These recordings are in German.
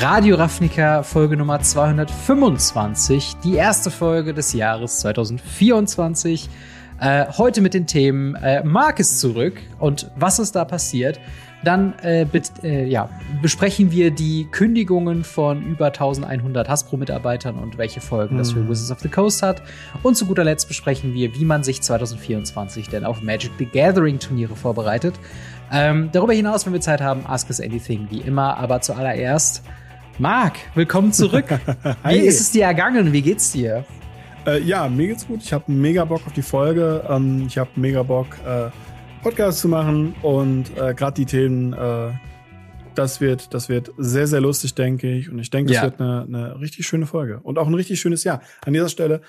Radio Ravnica Folge Nummer 225, die erste Folge des Jahres 2024. Äh, heute mit den Themen äh, Mark ist zurück und was ist da passiert. Dann äh, äh, ja, besprechen wir die Kündigungen von über 1100 Hasbro-Mitarbeitern und welche Folgen mhm. das für hm. Wizards of the Coast hat. Und zu guter Letzt besprechen wir, wie man sich 2024 denn auf Magic the Gathering Turniere vorbereitet. Ähm, darüber hinaus, wenn wir Zeit haben, Ask Us Anything wie immer. Aber zuallererst, Marc, willkommen zurück. wie ist es dir ergangen? Wie geht's dir? Äh, ja, mir geht's gut. Ich habe mega Bock auf die Folge. Ähm, ich habe mega Bock, äh, Podcast zu machen und äh, gerade die Themen, äh, das wird, das wird sehr, sehr lustig, denke ich. Und ich denke, es ja. wird eine, eine richtig schöne Folge und auch ein richtig schönes Jahr. An dieser Stelle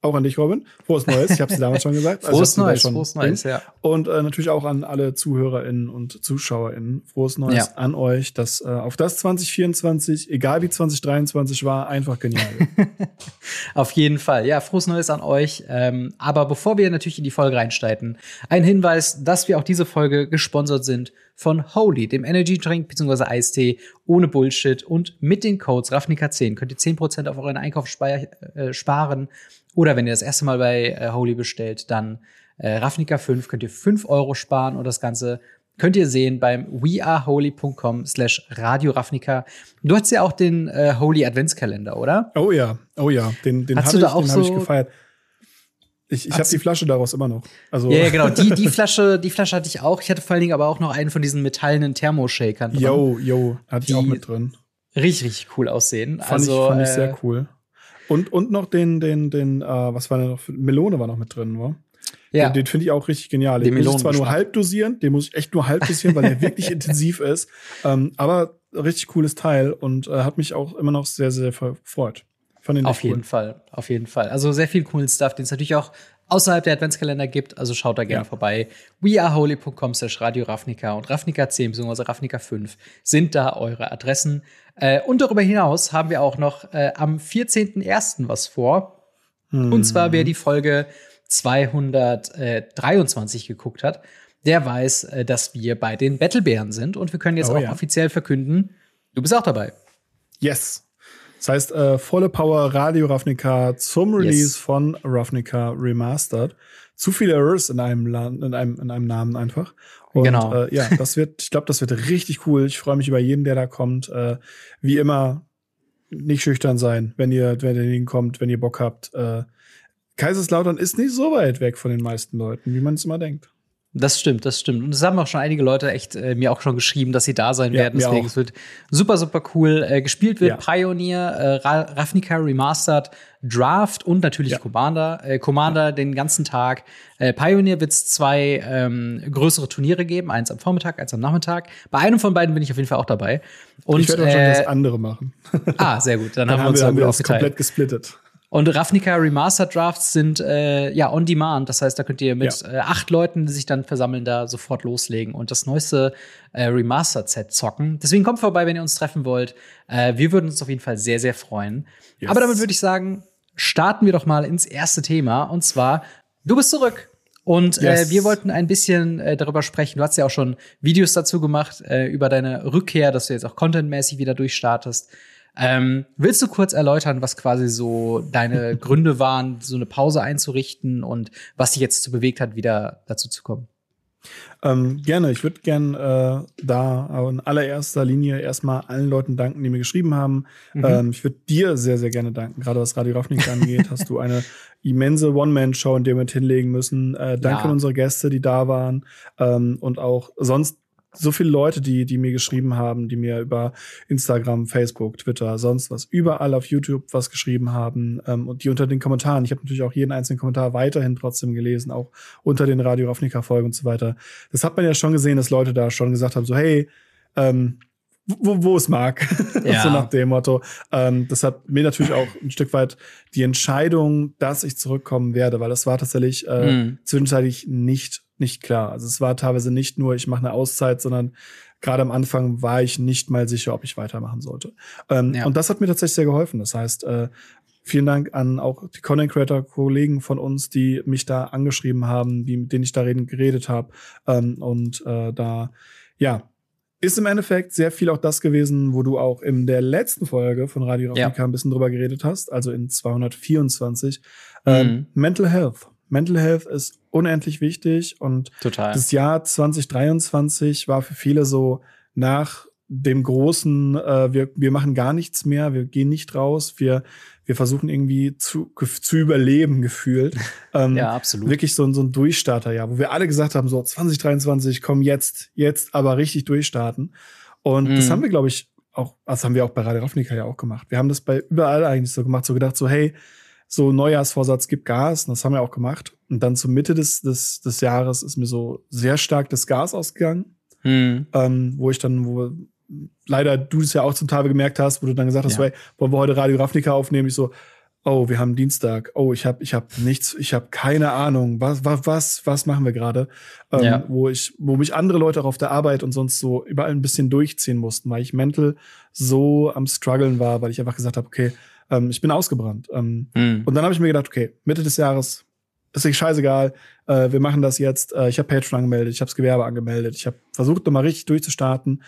auch an dich, Robin. Frohes Neues. Ich habe es damals schon gesagt. Also frohes Neues, frohes Neues, ja. Und äh, natürlich auch an alle ZuhörerInnen und ZuschauerInnen. Frohes Neues ja. an euch, dass äh, auf das 2024, egal wie 2023 war, einfach genial. auf jeden Fall. Ja, frohes Neues an euch. Ähm, aber bevor wir natürlich in die Folge reinsteigen, ein Hinweis, dass wir auch diese Folge gesponsert sind von Holy, dem Energy Drink bzw. Eistee ohne Bullshit und mit den Codes Ravnica10 könnt ihr 10% auf euren Einkauf äh, sparen oder wenn ihr das erste Mal bei äh, Holy bestellt, dann äh, Ravnica 5 könnt ihr 5 Euro sparen und das Ganze könnt ihr sehen beim weareholy.com slash Radio Ravnica. Du hast ja auch den äh, Holy Adventskalender, oder? Oh ja, oh ja, den, den habe ich, den so hab ich gefeiert. Ich, ich habe die Flasche daraus immer noch. Also ja, ja, genau. Die, die, Flasche, die Flasche hatte ich auch. Ich hatte vor allen Dingen aber auch noch einen von diesen metallenen Thermoshakern drin. Yo, yo, hatte ich auch mit drin. Richtig, richtig cool aussehen. Fand also, ich, fand ich sehr äh, cool. Und, und noch den, den, den, äh, was war denn noch? Melone war noch mit drin, wa? Ja. Den, den finde ich auch richtig genial. Den, den muss ich zwar nur halb dosieren, den muss ich echt nur halb dosieren, weil der wirklich intensiv ist. Ähm, aber richtig cooles Teil und äh, hat mich auch immer noch sehr, sehr gefreut. Auf jeden Fall, auf jeden Fall. Also sehr viel coolen Stuff, den es natürlich auch außerhalb der Adventskalender gibt. Also schaut da gerne ja. vorbei. weareholy.com slash Radio Ravnica und Ravnica 10 bzw. Ravnica 5 sind da eure Adressen. Äh, und darüber hinaus haben wir auch noch äh, am 14.01. was vor. Mhm. Und zwar, wer die Folge 223 geguckt hat, der weiß, äh, dass wir bei den Battlebären sind. Und wir können jetzt oh, auch ja. offiziell verkünden, du bist auch dabei. Yes. Das heißt, äh, volle Power Radio Ravnica zum Release yes. von Ravnica Remastered. Zu viele Errors in einem, Land, in einem, in einem Namen einfach. Und, genau. Äh, ja, das wird, ich glaube, das wird richtig cool. Ich freue mich über jeden, der da kommt. Äh, wie immer, nicht schüchtern sein, wenn ihr, wenn ihr hinkommt, wenn ihr Bock habt. Äh, Kaiserslautern ist nicht so weit weg von den meisten Leuten, wie man es immer denkt. Das stimmt, das stimmt. Und es haben auch schon einige Leute echt äh, mir auch schon geschrieben, dass sie da sein ja, werden. Deswegen, es wird super, super cool. Äh, gespielt wird ja. Pioneer, äh, Ravnica Remastered, Draft und natürlich ja. Commander. Äh, Commander den ganzen Tag. Äh, Pioneer wird es zwei ähm, größere Turniere geben, eins am Vormittag, eins am Nachmittag. Bei einem von beiden bin ich auf jeden Fall auch dabei. Und, ich werde auch schon das andere machen. ah, sehr gut. Dann, Dann haben wir uns haben wir das komplett gesplittet. Und Ravnica Remastered Drafts sind äh, ja on demand. Das heißt, da könnt ihr mit ja. äh, acht Leuten, die sich dann versammeln, da sofort loslegen und das neueste äh, Remastered-Set zocken. Deswegen kommt vorbei, wenn ihr uns treffen wollt. Äh, wir würden uns auf jeden Fall sehr, sehr freuen. Yes. Aber damit würde ich sagen, starten wir doch mal ins erste Thema. Und zwar, du bist zurück. Und äh, yes. äh, wir wollten ein bisschen äh, darüber sprechen. Du hast ja auch schon Videos dazu gemacht, äh, über deine Rückkehr, dass du jetzt auch contentmäßig wieder durchstartest. Ähm, willst du kurz erläutern, was quasi so deine Gründe waren, so eine Pause einzurichten und was dich jetzt zu bewegt hat, wieder dazu zu kommen? Ähm, gerne. Ich würde gerne äh, da in allererster Linie erstmal allen Leuten danken, die mir geschrieben haben. Mhm. Ähm, ich würde dir sehr, sehr gerne danken. Gerade was Radio Ravnik angeht, hast du eine immense One-Man-Show in der wir mit hinlegen müssen. Äh, danke ja. an unsere Gäste, die da waren. Ähm, und auch sonst so viele Leute, die, die mir geschrieben haben, die mir über Instagram, Facebook, Twitter, sonst was, überall auf YouTube was geschrieben haben ähm, und die unter den Kommentaren, ich habe natürlich auch jeden einzelnen Kommentar weiterhin trotzdem gelesen, auch unter den Radio Ravnica-Folgen und so weiter. Das hat man ja schon gesehen, dass Leute da schon gesagt haben, so hey, ähm, wo, wo es mag, ja. so nach dem Motto. Ähm, das hat mir natürlich auch ein Stück weit die Entscheidung, dass ich zurückkommen werde, weil das war tatsächlich äh, mm. zwischenzeitlich nicht nicht klar. Also es war teilweise nicht nur, ich mache eine Auszeit, sondern gerade am Anfang war ich nicht mal sicher, ob ich weitermachen sollte. Ähm, ja. Und das hat mir tatsächlich sehr geholfen. Das heißt, äh, vielen Dank an auch die Content Creator Kollegen von uns, die mich da angeschrieben haben, die, mit denen ich da reden, geredet habe ähm, und äh, da ja ist im Endeffekt sehr viel auch das gewesen, wo du auch in der letzten Folge von Radio Ravnica ja. ein bisschen drüber geredet hast, also in 224. Mhm. Ähm, Mental Health. Mental Health ist unendlich wichtig und Total. das Jahr 2023 war für viele so nach dem großen, äh, wir, wir machen gar nichts mehr, wir gehen nicht raus, wir, wir versuchen irgendwie zu, zu überleben, gefühlt. Ähm, ja, absolut. Wirklich so, so ein Durchstarter, ja, wo wir alle gesagt haben, so 2023, komm jetzt, jetzt aber richtig durchstarten. Und mhm. das haben wir, glaube ich, auch, das haben wir auch bei Radio Ravnica ja auch gemacht. Wir haben das bei überall eigentlich so gemacht, so gedacht, so, hey, so Neujahrsvorsatz, gibt Gas. Und das haben wir auch gemacht. Und dann zur Mitte des, des, des Jahres ist mir so sehr stark das Gas ausgegangen. Mhm. Ähm, wo ich dann, wo leider du es ja auch zum Teil gemerkt hast, wo du dann gesagt hast, ja. hey, wollen wir heute Radio Ravnica aufnehmen? Ich so, oh, wir haben Dienstag. Oh, ich habe ich hab nichts, ich habe keine Ahnung. Was was was was machen wir gerade? Ähm, ja. Wo ich wo mich andere Leute auch auf der Arbeit und sonst so überall ein bisschen durchziehen mussten, weil ich mental so am struggeln war, weil ich einfach gesagt habe, okay, ähm, ich bin ausgebrannt. Ähm, mhm. Und dann habe ich mir gedacht, okay, Mitte des Jahres ist nicht scheißegal. Äh, wir machen das jetzt. Äh, ich habe Patreon angemeldet, ich habe das Gewerbe angemeldet, ich habe versucht, nochmal richtig durchzustarten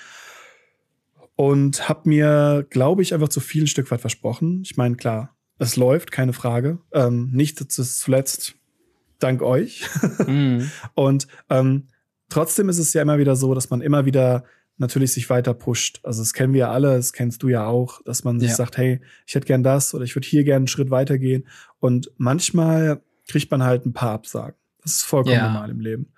und habe mir, glaube ich, einfach zu viel ein Stück weit versprochen. Ich meine, klar, es läuft, keine Frage. Ähm, nicht zuletzt dank euch. Mhm. und ähm, trotzdem ist es ja immer wieder so, dass man immer wieder natürlich sich weiter pusht. Also das kennen wir ja alle, das kennst du ja auch, dass man sich ja. sagt, hey, ich hätte gern das oder ich würde hier gern einen Schritt weitergehen. Und manchmal kriegt man halt ein paar Absagen. Das ist vollkommen ja. normal im Leben.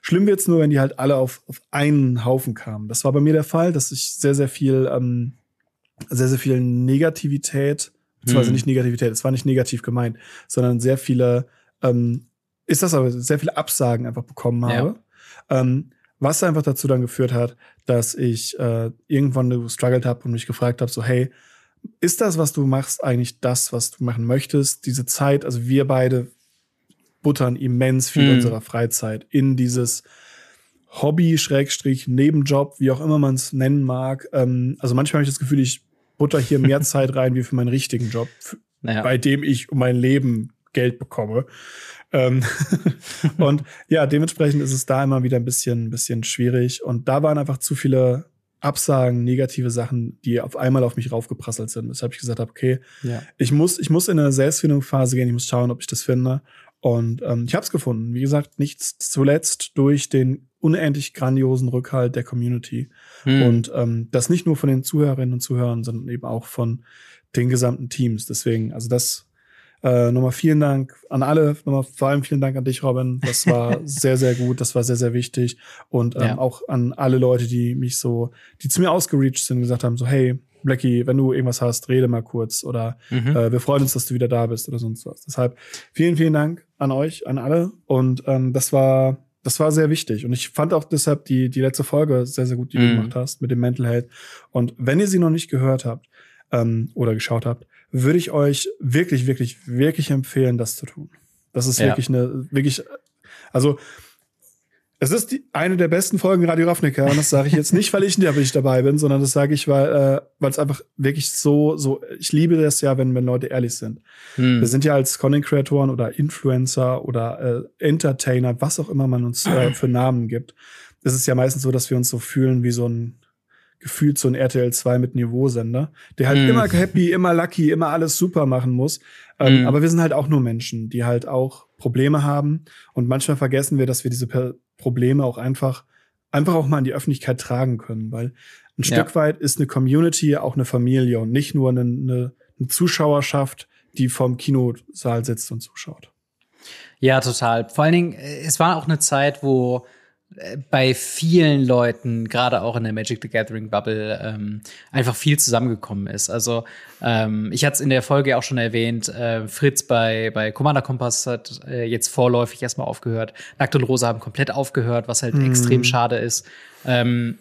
Schlimm wird's nur, wenn die halt alle auf, auf einen Haufen kamen. Das war bei mir der Fall, dass ich sehr, sehr viel, ähm, sehr, sehr viel Negativität, beziehungsweise hm. nicht Negativität, es war nicht negativ gemeint, sondern sehr viele, ähm, ist das aber, sehr viele Absagen einfach bekommen habe. Ja. Ähm, was einfach dazu dann geführt hat, dass ich äh, irgendwann gestruggelt habe und mich gefragt habe, so hey, ist das, was du machst, eigentlich das, was du machen möchtest? Diese Zeit, also wir beide buttern immens viel mhm. unserer Freizeit in dieses Hobby, Schrägstrich, Nebenjob, wie auch immer man es nennen mag. Ähm, also manchmal habe ich das Gefühl, ich butter hier mehr Zeit rein wie für meinen richtigen Job, naja. bei dem ich um mein Leben Geld bekomme. Ähm, und ja, dementsprechend ist es da immer wieder ein bisschen, ein bisschen schwierig. Und da waren einfach zu viele Absagen, negative Sachen, die auf einmal auf mich raufgeprasselt sind. Weshalb ich gesagt habe, okay, ja. ich muss, ich muss in eine Selbstfindungsphase gehen, ich muss schauen, ob ich das finde. Und ähm, ich habe es gefunden. Wie gesagt, nichts zuletzt durch den unendlich grandiosen Rückhalt der Community. Hm. Und ähm, das nicht nur von den Zuhörerinnen und Zuhörern, sondern eben auch von den gesamten Teams. Deswegen, also das äh, nochmal vielen Dank an alle, nochmal vor allem vielen Dank an dich, Robin. Das war sehr, sehr gut, das war sehr, sehr wichtig. Und ähm, ja. auch an alle Leute, die mich so, die zu mir ausgereached sind und gesagt haben, so, hey, Blackie, wenn du irgendwas hast, rede mal kurz oder mhm. äh, wir freuen uns, dass du wieder da bist oder sonst was. Deshalb vielen, vielen Dank an euch, an alle. Und ähm, das war das war sehr wichtig. Und ich fand auch deshalb die, die letzte Folge sehr, sehr gut, die mhm. du gemacht hast mit dem Mental Health. Und wenn ihr sie noch nicht gehört habt ähm, oder geschaut habt, würde ich euch wirklich, wirklich, wirklich empfehlen, das zu tun. Das ist ja. wirklich eine, wirklich, also es ist die, eine der besten Folgen Radio Ravnica und das sage ich jetzt nicht, weil ich nicht dabei bin, sondern das sage ich, weil äh, weil es einfach wirklich so so ich liebe das ja, wenn wenn Leute ehrlich sind. Hm. Wir sind ja als Content Kreatoren oder Influencer oder äh, Entertainer, was auch immer man uns äh, für Namen gibt. Es ist ja meistens so, dass wir uns so fühlen wie so ein gefühlt so ein RTL 2 mit Niveausender, der halt mm. immer happy, immer lucky, immer alles super machen muss. Ähm, mm. Aber wir sind halt auch nur Menschen, die halt auch Probleme haben. Und manchmal vergessen wir, dass wir diese per Probleme auch einfach, einfach auch mal in die Öffentlichkeit tragen können, weil ein ja. Stück weit ist eine Community auch eine Familie und nicht nur eine, eine, eine Zuschauerschaft, die vorm Kinosaal sitzt und zuschaut. Ja, total. Vor allen Dingen, äh, es war auch eine Zeit, wo bei vielen Leuten, gerade auch in der Magic the Gathering Bubble, ähm, einfach viel zusammengekommen ist. Also ähm, ich hatte es in der Folge auch schon erwähnt, äh, Fritz bei, bei Commander Kompass hat äh, jetzt vorläufig erstmal aufgehört. Nackt und Rosa haben komplett aufgehört, was halt mhm. extrem schade ist. Ähm,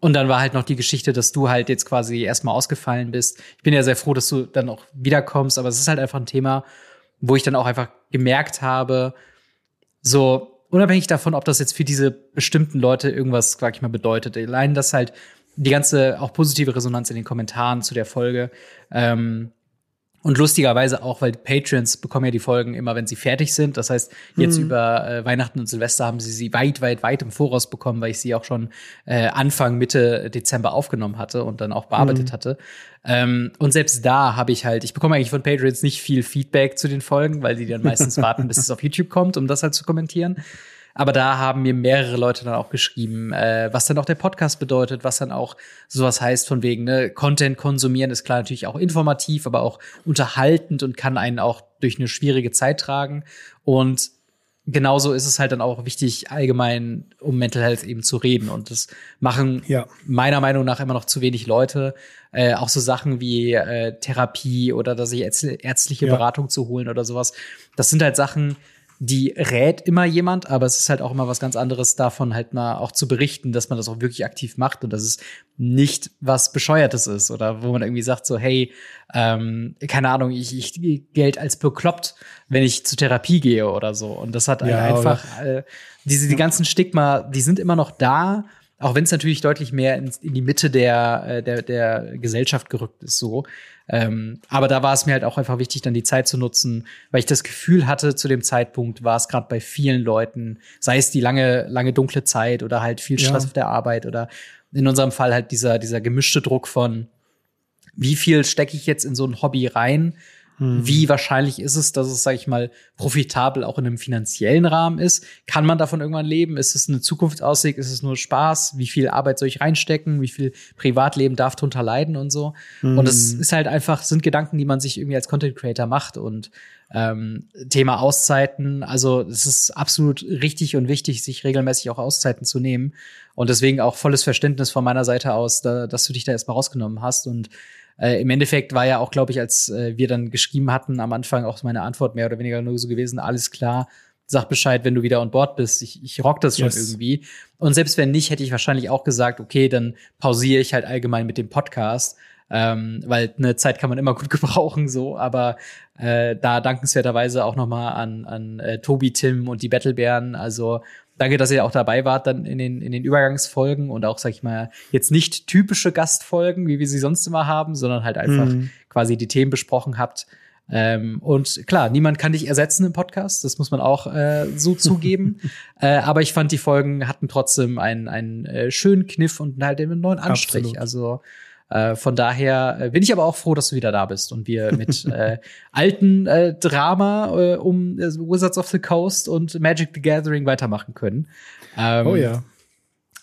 und dann war halt noch die Geschichte, dass du halt jetzt quasi erstmal ausgefallen bist. Ich bin ja sehr froh, dass du dann auch wiederkommst, aber es ist halt einfach ein Thema, wo ich dann auch einfach gemerkt habe, so, unabhängig davon, ob das jetzt für diese bestimmten Leute irgendwas, sag ich mal, bedeutet. Allein das halt die ganze auch positive Resonanz in den Kommentaren zu der Folge. Ähm, Und lustigerweise auch, weil Patreons bekommen ja die Folgen immer, wenn sie fertig sind. Das heißt, jetzt mhm. über äh, Weihnachten und Silvester haben sie sie weit, weit, weit im Voraus bekommen, weil ich sie auch schon äh, Anfang, Mitte Dezember aufgenommen hatte und dann auch bearbeitet mhm. hatte. Ähm, und selbst da habe ich halt, ich bekomme eigentlich von Patreons nicht viel Feedback zu den Folgen, weil die dann meistens warten, bis es auf YouTube kommt, um das halt zu kommentieren. Aber da haben mir mehrere Leute dann auch geschrieben, äh, was dann auch der Podcast bedeutet, was dann auch sowas heißt von wegen, ne, Content konsumieren ist klar natürlich auch informativ, aber auch unterhaltend und kann einen auch durch eine schwierige Zeit tragen. Und genauso ist es halt dann auch wichtig, allgemein um Mental Health eben zu reden. Und das machen ja. meiner Meinung nach immer noch zu wenig Leute. Äh, auch so Sachen wie äh, Therapie oder dass sich ärztliche ja. Beratung zu holen oder sowas. Das sind halt Sachen, die rät immer jemand, aber es ist halt auch immer was ganz anderes davon halt mal auch zu berichten, dass man das auch wirklich aktiv macht und dass es nicht was Bescheuertes ist oder wo man irgendwie sagt so, hey, ähm, keine Ahnung, ich, ich Geld als bekloppt, wenn ich zur Therapie gehe oder so. Und das hat ja, einfach, äh, diese, die ganzen Stigma, die sind immer noch da, auch wenn es natürlich deutlich mehr in, in die Mitte der, äh, der, der Gesellschaft gerückt ist, so. Ähm, aber da war es mir halt auch einfach wichtig, dann die Zeit zu nutzen, weil ich das Gefühl hatte, zu dem Zeitpunkt war es gerade bei vielen Leuten, sei es die lange, lange dunkle Zeit oder halt viel Stress ja. auf der Arbeit oder in unserem Fall halt dieser, dieser gemischte Druck von, wie viel stecke ich jetzt in so ein Hobby rein hm. Wie wahrscheinlich ist es, dass es, sage ich mal, profitabel auch in einem finanziellen Rahmen ist? Kann man davon irgendwann leben? Ist es eine Zukunftsaussicht? Ist es nur Spaß? Wie viel Arbeit soll ich reinstecken? Wie viel Privatleben darf drunter leiden und so? Hm. Und es ist halt einfach, sind Gedanken, die man sich irgendwie als Content Creator macht und ähm, Thema Auszeiten, also es ist absolut richtig und wichtig, sich regelmäßig auch Auszeiten zu nehmen. Und deswegen auch volles Verständnis von meiner Seite aus, da, dass du dich da erstmal rausgenommen hast. Und äh, Im Endeffekt war ja auch, glaube ich, als äh, wir dann geschrieben hatten, am Anfang auch meine Antwort mehr oder weniger nur so gewesen, alles klar, sag Bescheid, wenn du wieder on board bist. Ich, ich rock das schon yes. irgendwie. Und selbst wenn nicht, hätte ich wahrscheinlich auch gesagt, okay, dann pausiere ich halt allgemein mit dem Podcast. Ähm, weil eine Zeit kann man immer gut gebrauchen, so, aber äh, da dankenswerterweise auch nochmal an, an äh, Tobi, Tim und die Battlebären. Also Danke, dass ihr auch dabei wart dann in den, in den Übergangsfolgen und auch, sag ich mal, jetzt nicht typische Gastfolgen, wie wir sie sonst immer haben, sondern halt einfach mhm. quasi die Themen besprochen habt. Ähm, und klar, niemand kann dich ersetzen im Podcast, das muss man auch äh, so zugeben. äh, aber ich fand, die Folgen hatten trotzdem einen, einen äh, schönen Kniff und halt einen neuen Anstrich. Absolut. Also äh, von daher äh, bin ich aber auch froh, dass du wieder da bist und wir mit äh, alten äh, Drama äh, um äh, Wizards of the Coast und Magic the Gathering weitermachen können. Ähm, oh ja.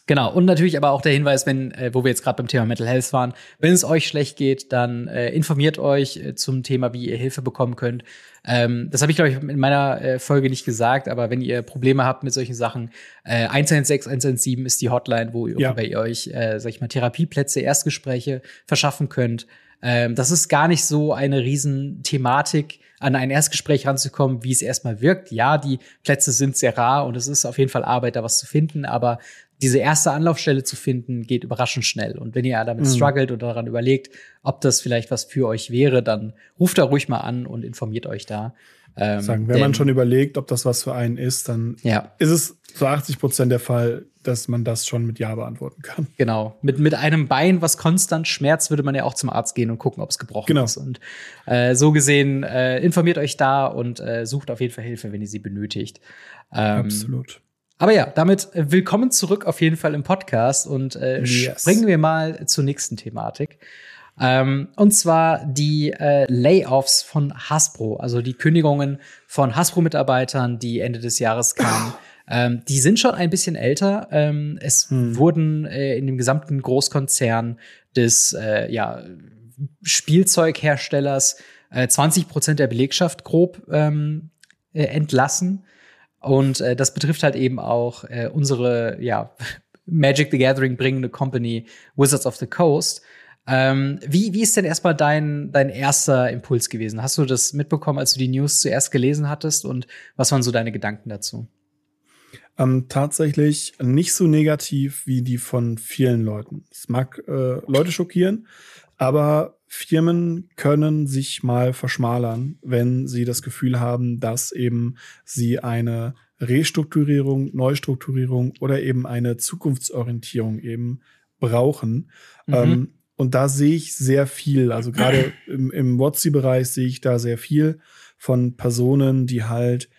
Genau, und natürlich aber auch der Hinweis, wenn, äh, wo wir jetzt gerade beim Thema Mental Health waren, wenn es euch schlecht geht, dann äh, informiert euch äh, zum Thema, wie ihr Hilfe bekommen könnt. Ähm, das habe ich, glaube ich, in meiner äh, Folge nicht gesagt, aber wenn ihr Probleme habt mit solchen Sachen, äh, 116, 117 ist die Hotline, wo ihr, ja. ihr euch, äh, sag ich mal, Therapieplätze, Erstgespräche verschaffen könnt. Ähm, das ist gar nicht so eine Riesenthematik, an ein Erstgespräch ranzukommen, wie es erstmal wirkt. Ja, die Plätze sind sehr rar und es ist auf jeden Fall Arbeit, da was zu finden, aber diese erste Anlaufstelle zu finden, geht überraschend schnell. Und wenn ihr damit mhm. struggelt oder daran überlegt, ob das vielleicht was für euch wäre, dann ruft da ruhig mal an und informiert euch da. Ähm, Sagen, wenn denn, man schon überlegt, ob das was für einen ist, dann ja. ist es zu 80 Prozent der Fall, dass man das schon mit Ja beantworten kann. Genau. Mit, mit einem Bein, was konstant schmerzt, würde man ja auch zum Arzt gehen und gucken, ob es gebrochen genau. ist. Und äh, so gesehen, äh, informiert euch da und äh, sucht auf jeden Fall Hilfe, wenn ihr sie benötigt. Ähm, Absolut. Aber ja, damit äh, willkommen zurück auf jeden Fall im Podcast und äh, yes. springen wir mal zur nächsten Thematik. Ähm, und zwar die äh, Layoffs von Hasbro, also die Kündigungen von Hasbro-Mitarbeitern, die Ende des Jahres kamen. Ähm, die sind schon ein bisschen älter. Ähm, es hm. wurden äh, in dem gesamten Großkonzern des äh, ja, Spielzeugherstellers äh, 20 Prozent der Belegschaft grob ähm, äh, entlassen. Und äh, das betrifft halt eben auch äh, unsere, ja, Magic the Gathering bringende Company Wizards of the Coast. Ähm, wie, wie ist denn erstmal dein, dein erster Impuls gewesen? Hast du das mitbekommen, als du die News zuerst gelesen hattest? Und was waren so deine Gedanken dazu? Ähm, tatsächlich nicht so negativ wie die von vielen Leuten. Es mag äh, Leute schockieren, aber Firmen können sich mal verschmalern, wenn sie das Gefühl haben, dass eben sie eine Restrukturierung, Neustrukturierung oder eben eine Zukunftsorientierung eben brauchen. Mhm. Ähm, und da sehe ich sehr viel. Also gerade im, im WotC-Bereich sehe ich da sehr viel von Personen, die halt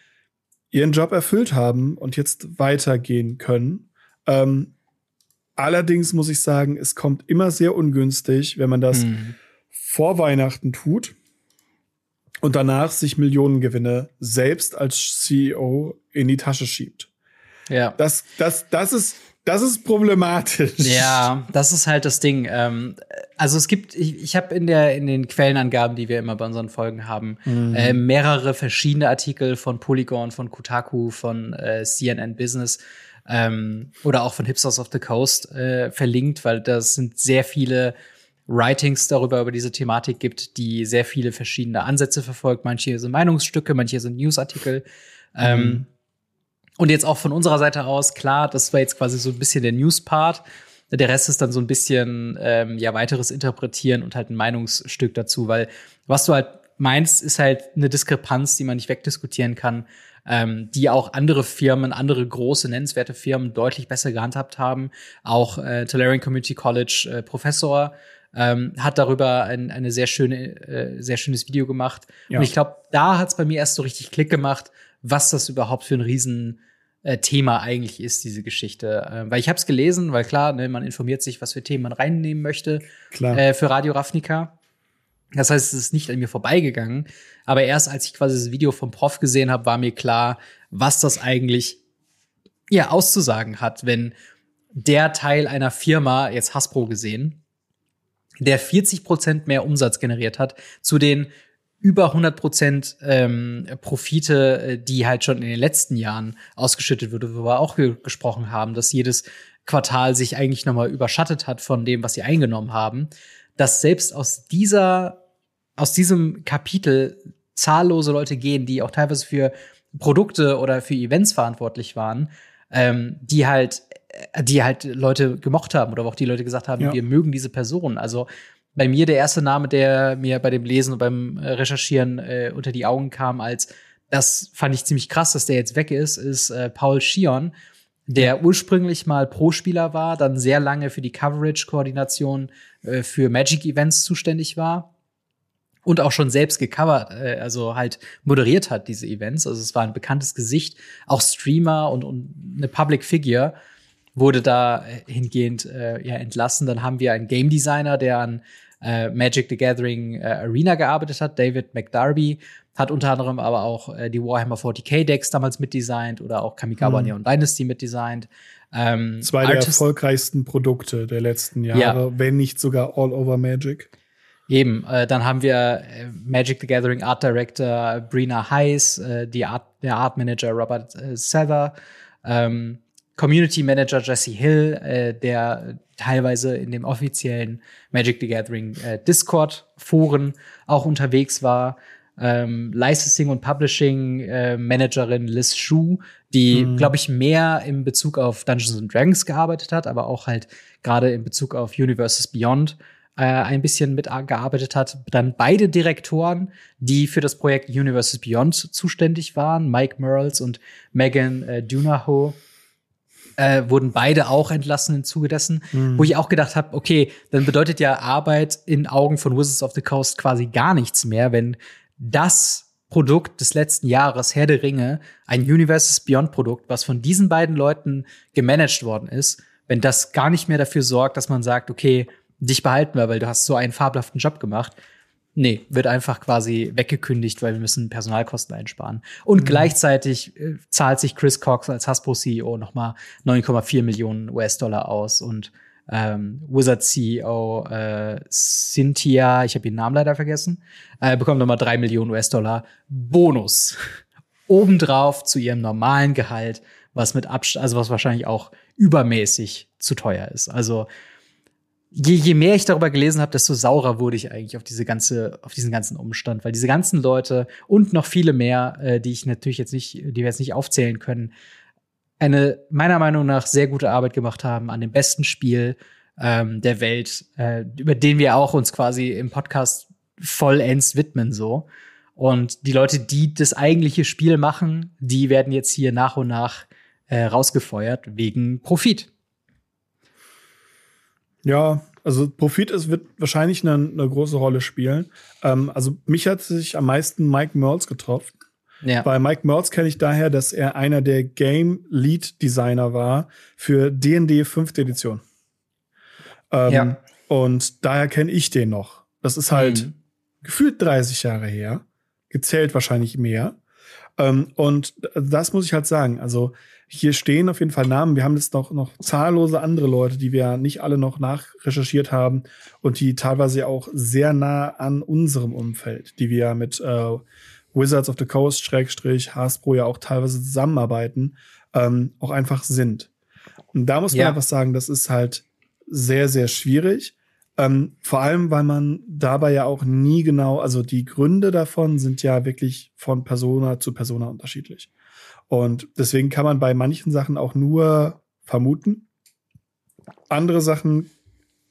ihren Job erfüllt haben und jetzt weitergehen können. Ähm, allerdings muss ich sagen, es kommt immer sehr ungünstig, wenn man das hm. Vor Weihnachten tut und danach sich Millionengewinne selbst als CEO in die Tasche schiebt. Ja. Das, das, das ist, das ist problematisch. Ja, das ist halt das Ding. Ähm, also es gibt, ich, ich habe in der in den Quellenangaben, die wir immer bei unseren Folgen haben, mhm. äh, mehrere verschiedene Artikel von Polygon, von Kotaku, von äh, CNN Business ähm, oder auch von Hipsters of the Coast äh, verlinkt, weil das sind sehr viele Writings darüber über diese Thematik gibt, die sehr viele verschiedene Ansätze verfolgt. Manche sind Meinungsstücke, manche sind Newsartikel. Mhm. Ähm, und jetzt auch von unserer Seite aus, klar, das war jetzt quasi so ein bisschen der News-Part. Der Rest ist dann so ein bisschen ähm, ja weiteres Interpretieren und halt ein Meinungsstück dazu, weil was du halt meinst, ist halt eine Diskrepanz, die man nicht wegdiskutieren kann, ähm, die auch andere Firmen, andere große nennenswerte Firmen deutlich besser gehandhabt haben. Auch äh, Tolarian Community College äh, Professor ähm, hat darüber ein eine sehr schöne, äh, sehr schönes Video gemacht. Ja. Und ich glaube, da hat es bei mir erst so richtig Klick gemacht, was das überhaupt für ein riesen äh, Thema eigentlich ist, diese Geschichte. Äh, weil ich habe es gelesen, weil klar, ne, man informiert sich, was für Themen man reinnehmen möchte klar. Äh, für Radio Ravnica. Das heißt, es ist nicht an mir vorbeigegangen. Aber erst als ich quasi das Video vom Prof gesehen habe, war mir klar, was das eigentlich ja auszusagen hat, wenn der Teil einer Firma, jetzt Hasbro gesehen, der 40 Prozent mehr Umsatz generiert hat, zu den über 100 Prozent ähm, Profite, äh, die halt schon in den letzten Jahren ausgeschüttet wurde, wo wir auch gesprochen haben, dass jedes Quartal sich eigentlich nochmal überschattet hat von dem, was sie eingenommen haben, dass selbst aus dieser, aus diesem Kapitel zahllose Leute gehen, die auch teilweise für Produkte oder für Events verantwortlich waren, ähm, die halt, äh, die halt Leute gemocht haben oder auch die Leute gesagt haben, ja. wir mögen diese Person. Also bei mir der erste Name, der mir bei dem Lesen und beim äh, Recherchieren äh, unter die Augen kam, als das fand ich ziemlich krass, dass der jetzt weg ist, ist äh, Paul Schion, der ursprünglich mal Pro-Spieler war, dann sehr lange für die Coverage-Koordination äh, für Magic-Events zuständig war und auch schon selbst gecovert, äh, also halt moderiert hat diese Events. Also es war ein bekanntes Gesicht, auch Streamer und, und eine Public Figure wurde da äh, hingehend äh, ja entlassen. Dann haben wir einen Game Designer, der an äh, Magic the Gathering äh, Arena gearbeitet hat. David McDarby hat unter anderem aber auch äh, die Warhammer 40k Decks damals mitdesignt oder auch Kamigawa mhm. Neon Dynasty mitdesignt. Ähm, Zwei der erfolgreichsten Produkte der letzten Jahre, ja. wenn nicht sogar All Over Magic. Eben, äh, dann haben wir äh, Magic the Gathering Art Director Brina Heiss, äh, die Art, der Art Manager Robert äh, Sether, ähm, Community Manager Jesse Hill, äh, der teilweise in dem offiziellen Magic the Gathering äh, Discord-Foren auch unterwegs war. Ähm, Licensing und Publishing äh, Managerin Liz Shu, die, mhm. glaube ich, mehr in Bezug auf Dungeons and Dragons gearbeitet hat, aber auch halt gerade in Bezug auf Universes Beyond äh, ein bisschen mitgearbeitet hat. Dann beide Direktoren, die für das Projekt Universes Beyond zuständig waren, Mike Merles und Megan äh, Dunaho äh, wurden beide auch entlassen im Zuge dessen, mhm. wo ich auch gedacht habe, okay, dann bedeutet ja Arbeit in Augen von Wizards of the Coast quasi gar nichts mehr, wenn das Produkt des letzten Jahres, Herr der Ringe, ein Universes Beyond Produkt, was von diesen beiden Leuten gemanagt worden ist, wenn das gar nicht mehr dafür sorgt, dass man sagt, okay, dich behalten wir, weil du hast so einen fabelhaften Job gemacht, Nee, wird einfach quasi weggekündigt, weil wir müssen Personalkosten einsparen. Und mhm. gleichzeitig äh, zahlt sich Chris Cox als Hasbro-CEO nochmal 9,4 Millionen US-Dollar aus und ähm, Wizard CEO äh, Cynthia, ich habe ihren Namen leider vergessen, äh, bekommt nochmal 3 Millionen US-Dollar Bonus obendrauf zu ihrem normalen Gehalt, was mit Abstand, also was wahrscheinlich auch übermäßig zu teuer ist. Also je, je mehr ich darüber gelesen habe, desto saurer wurde ich eigentlich auf diese ganze, auf diesen ganzen Umstand, weil diese ganzen Leute und noch viele mehr, äh, die ich natürlich jetzt nicht, die wir jetzt nicht aufzählen können, eine meiner Meinung nach sehr gute Arbeit gemacht haben an dem besten Spiel ähm, der Welt, äh, über den wir auch uns quasi im Podcast vollends widmen so. Und die Leute, die das eigentliche Spiel machen, die werden jetzt hier nach und nach äh, rausgefeuert wegen Profit. Ja, Also Profit ist, wird wahrscheinlich eine, eine große Rolle spielen. Ähm, also mich hat sich am meisten Mike Merles getroffen. Ja. Bei Mike Merles kenne ich daher, dass er einer der Game Lead Designer war für D&D 5. Edition. Ähm, ja. Und daher kenne ich den noch. Das ist halt mhm. gefühlt 30 Jahre her. Gezählt wahrscheinlich mehr. Ähm, und das muss ich halt sagen. Also hier stehen auf jeden Fall Namen. Wir haben jetzt noch, noch zahllose andere Leute, die wir nicht alle noch nachrecherchiert haben und die teilweise auch sehr nah an unserem Umfeld, die wir mit äh, Wizards of the Coast, Schrägstrich, Hasbro ja auch teilweise zusammenarbeiten, ähm, auch einfach sind. Und da muss man ja. einfach sagen, das ist halt sehr, sehr schwierig. Ähm, vor allem, weil man dabei ja auch nie genau, also die Gründe davon sind ja wirklich von Persona zu Persona unterschiedlich. Und deswegen kann man bei manchen Sachen auch nur vermuten. Andere Sachen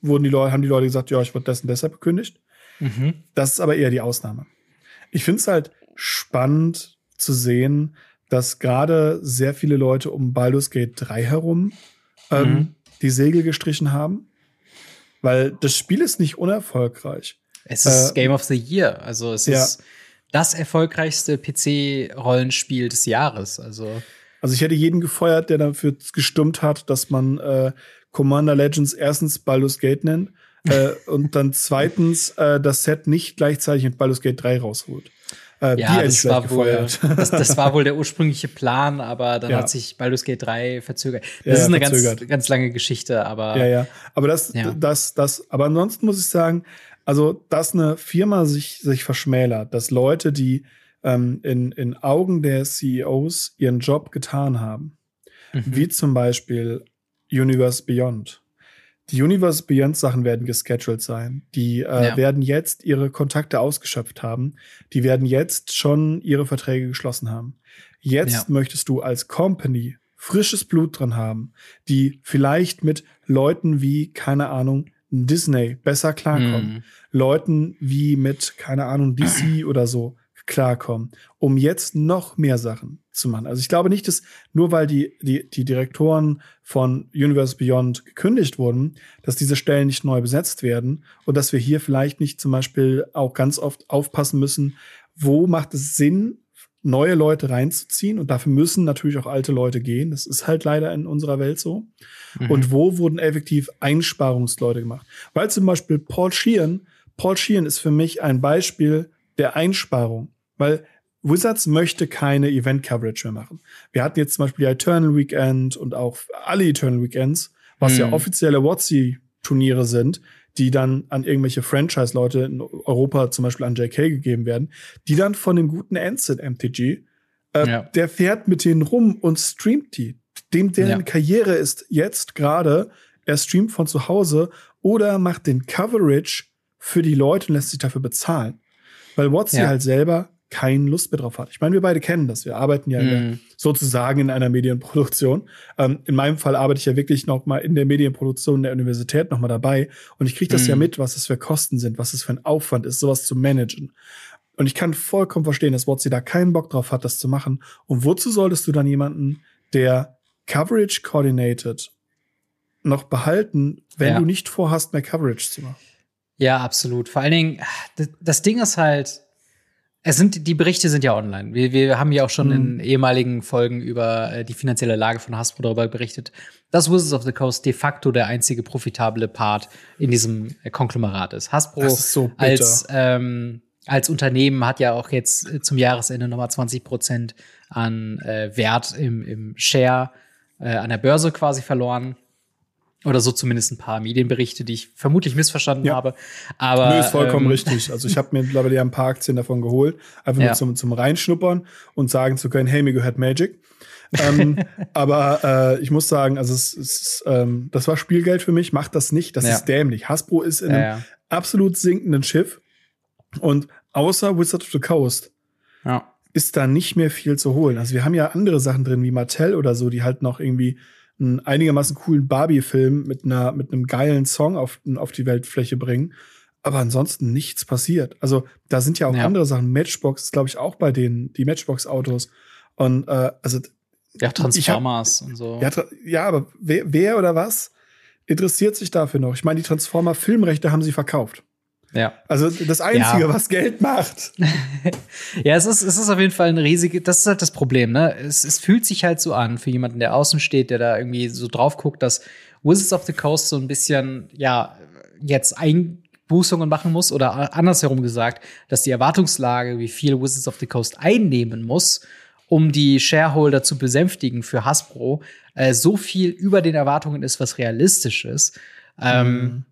wurden die Leute, haben die Leute gesagt, ja, ich wurde dessen deshalb gekündigt. Mhm. Das ist aber eher die Ausnahme. Ich finde es halt spannend zu sehen, dass gerade sehr viele Leute um Baldur's Gate 3 herum ähm, mhm. die Segel gestrichen haben. Weil das Spiel ist nicht unerfolgreich. Es ist äh, Game of the Year. Also es ja. ist das erfolgreichste PC-Rollenspiel des Jahres. Also. also ich hätte jeden gefeuert, der dafür gestimmt hat, dass man äh, Commander Legends erstens Baldur's Gate nennt äh, und dann zweitens äh, das Set nicht gleichzeitig mit Baldur's Gate 3 rausholt. Äh, ja, das war, wohl, das, das, war wohl der ursprüngliche Plan, aber dann ja. hat sich Baldur's Gate 3 verzögert. Das ja, ist eine ganz, ganz lange Geschichte, aber. Ja, ja. Aber das, das, das, aber ansonsten muss ich sagen, also, dass eine Firma sich, sich verschmälert, dass Leute, die ähm, in, in Augen der CEOs ihren Job getan haben, mhm. wie zum Beispiel Universe Beyond, die Universe Beyond Sachen werden gescheduled sein. Die äh, ja. werden jetzt ihre Kontakte ausgeschöpft haben. Die werden jetzt schon ihre Verträge geschlossen haben. Jetzt ja. möchtest du als Company frisches Blut dran haben, die vielleicht mit Leuten wie, keine Ahnung, Disney besser klarkommen. Mm. Leuten wie mit, keine Ahnung, DC oder so klarkommen, um jetzt noch mehr Sachen zu machen. Also ich glaube nicht, dass nur weil die, die, die Direktoren von Universe Beyond gekündigt wurden, dass diese Stellen nicht neu besetzt werden und dass wir hier vielleicht nicht zum Beispiel auch ganz oft aufpassen müssen, wo macht es Sinn, neue Leute reinzuziehen und dafür müssen natürlich auch alte Leute gehen. Das ist halt leider in unserer Welt so. Mhm. Und wo wurden effektiv Einsparungsleute gemacht? Weil zum Beispiel Paul Sheehan, Paul Sheehan ist für mich ein Beispiel der Einsparung. Weil Wizards möchte keine Event-Coverage mehr machen. Wir hatten jetzt zum Beispiel die Eternal Weekend und auch alle Eternal Weekends, was mhm. ja offizielle WotC-Turniere sind, die dann an irgendwelche Franchise-Leute in Europa, zum Beispiel an JK gegeben werden, die dann von dem guten Ansett MTG, äh, ja. der fährt mit denen rum und streamt die. Dem, deren ja. Karriere ist jetzt gerade, er streamt von zu Hause oder macht den Coverage für die Leute und lässt sich dafür bezahlen. Weil WotC ja. halt selber keine Lust mehr drauf hat. Ich meine, wir beide kennen das. Wir arbeiten ja mm. sozusagen in einer Medienproduktion. Ähm, in meinem Fall arbeite ich ja wirklich noch mal in der Medienproduktion der Universität noch mal dabei. Und ich kriege das mm. ja mit, was es für Kosten sind, was es für ein Aufwand ist, sowas zu managen. Und ich kann vollkommen verstehen, dass WotC da keinen Bock drauf hat, das zu machen. Und wozu solltest du dann jemanden, der Coverage coordinated, noch behalten, wenn ja. du nicht vorhast, mehr Coverage zu machen? Ja, absolut. Vor allen Dingen, das Ding ist halt, es sind, die Berichte sind ja online. Wir, wir haben ja auch schon mhm. in ehemaligen Folgen über äh, die finanzielle Lage von Hasbro darüber berichtet, dass Wizards of the Coast de facto der einzige profitable Part in diesem äh, Konglomerat ist. Hasbro ist so als, ähm, als Unternehmen hat ja auch jetzt äh, zum Jahresende nochmal 20 Prozent an äh, Wert im, im Share äh, an der Börse quasi verloren. Oder so zumindest ein paar Medienberichte, die ich vermutlich missverstanden ja. habe. Aber Nö, ist vollkommen ähm, richtig. Also ich habe mir mittlerweile ja ein paar Aktien davon geholt, einfach ja. nur zum, zum Reinschnuppern und sagen zu können, hey, mir gehört Magic. ähm, aber äh, ich muss sagen, also es, es ähm, das war Spielgeld für mich. Macht das nicht. Das ja. ist dämlich. Hasbro ist in einem absolut sinkenden Schiff und außer Wizard of the Coast ist da nicht mehr viel zu holen. Also wir haben ja andere Sachen drin wie Mattel oder so, die halt noch irgendwie einen einigermaßen coolen Barbie-Film mit einer mit einem geilen Song auf, auf die Weltfläche bringen. Aber ansonsten nichts passiert. Also da sind ja auch ja. andere Sachen. Matchbox ist, glaube ich, auch bei denen, die Matchbox-Autos. Und äh, also ja, Transformers hab, und so. Ja, ja aber wer, wer oder was interessiert sich dafür noch. Ich meine, die Transformer-Filmrechte haben sie verkauft. Ja. Also das Einzige, ja. was Geld macht. ja, es ist, es ist auf jeden Fall ein riesige, das ist halt das Problem, ne? Es, es fühlt sich halt so an für jemanden, der außen steht, der da irgendwie so drauf guckt, dass Wizards of the Coast so ein bisschen, ja, jetzt Einbußungen machen muss oder andersherum gesagt, dass die Erwartungslage, wie viel Wizards of the Coast einnehmen muss, um die Shareholder zu besänftigen für Hasbro, äh, so viel über den Erwartungen ist, was realistisch ist. Ähm, mhm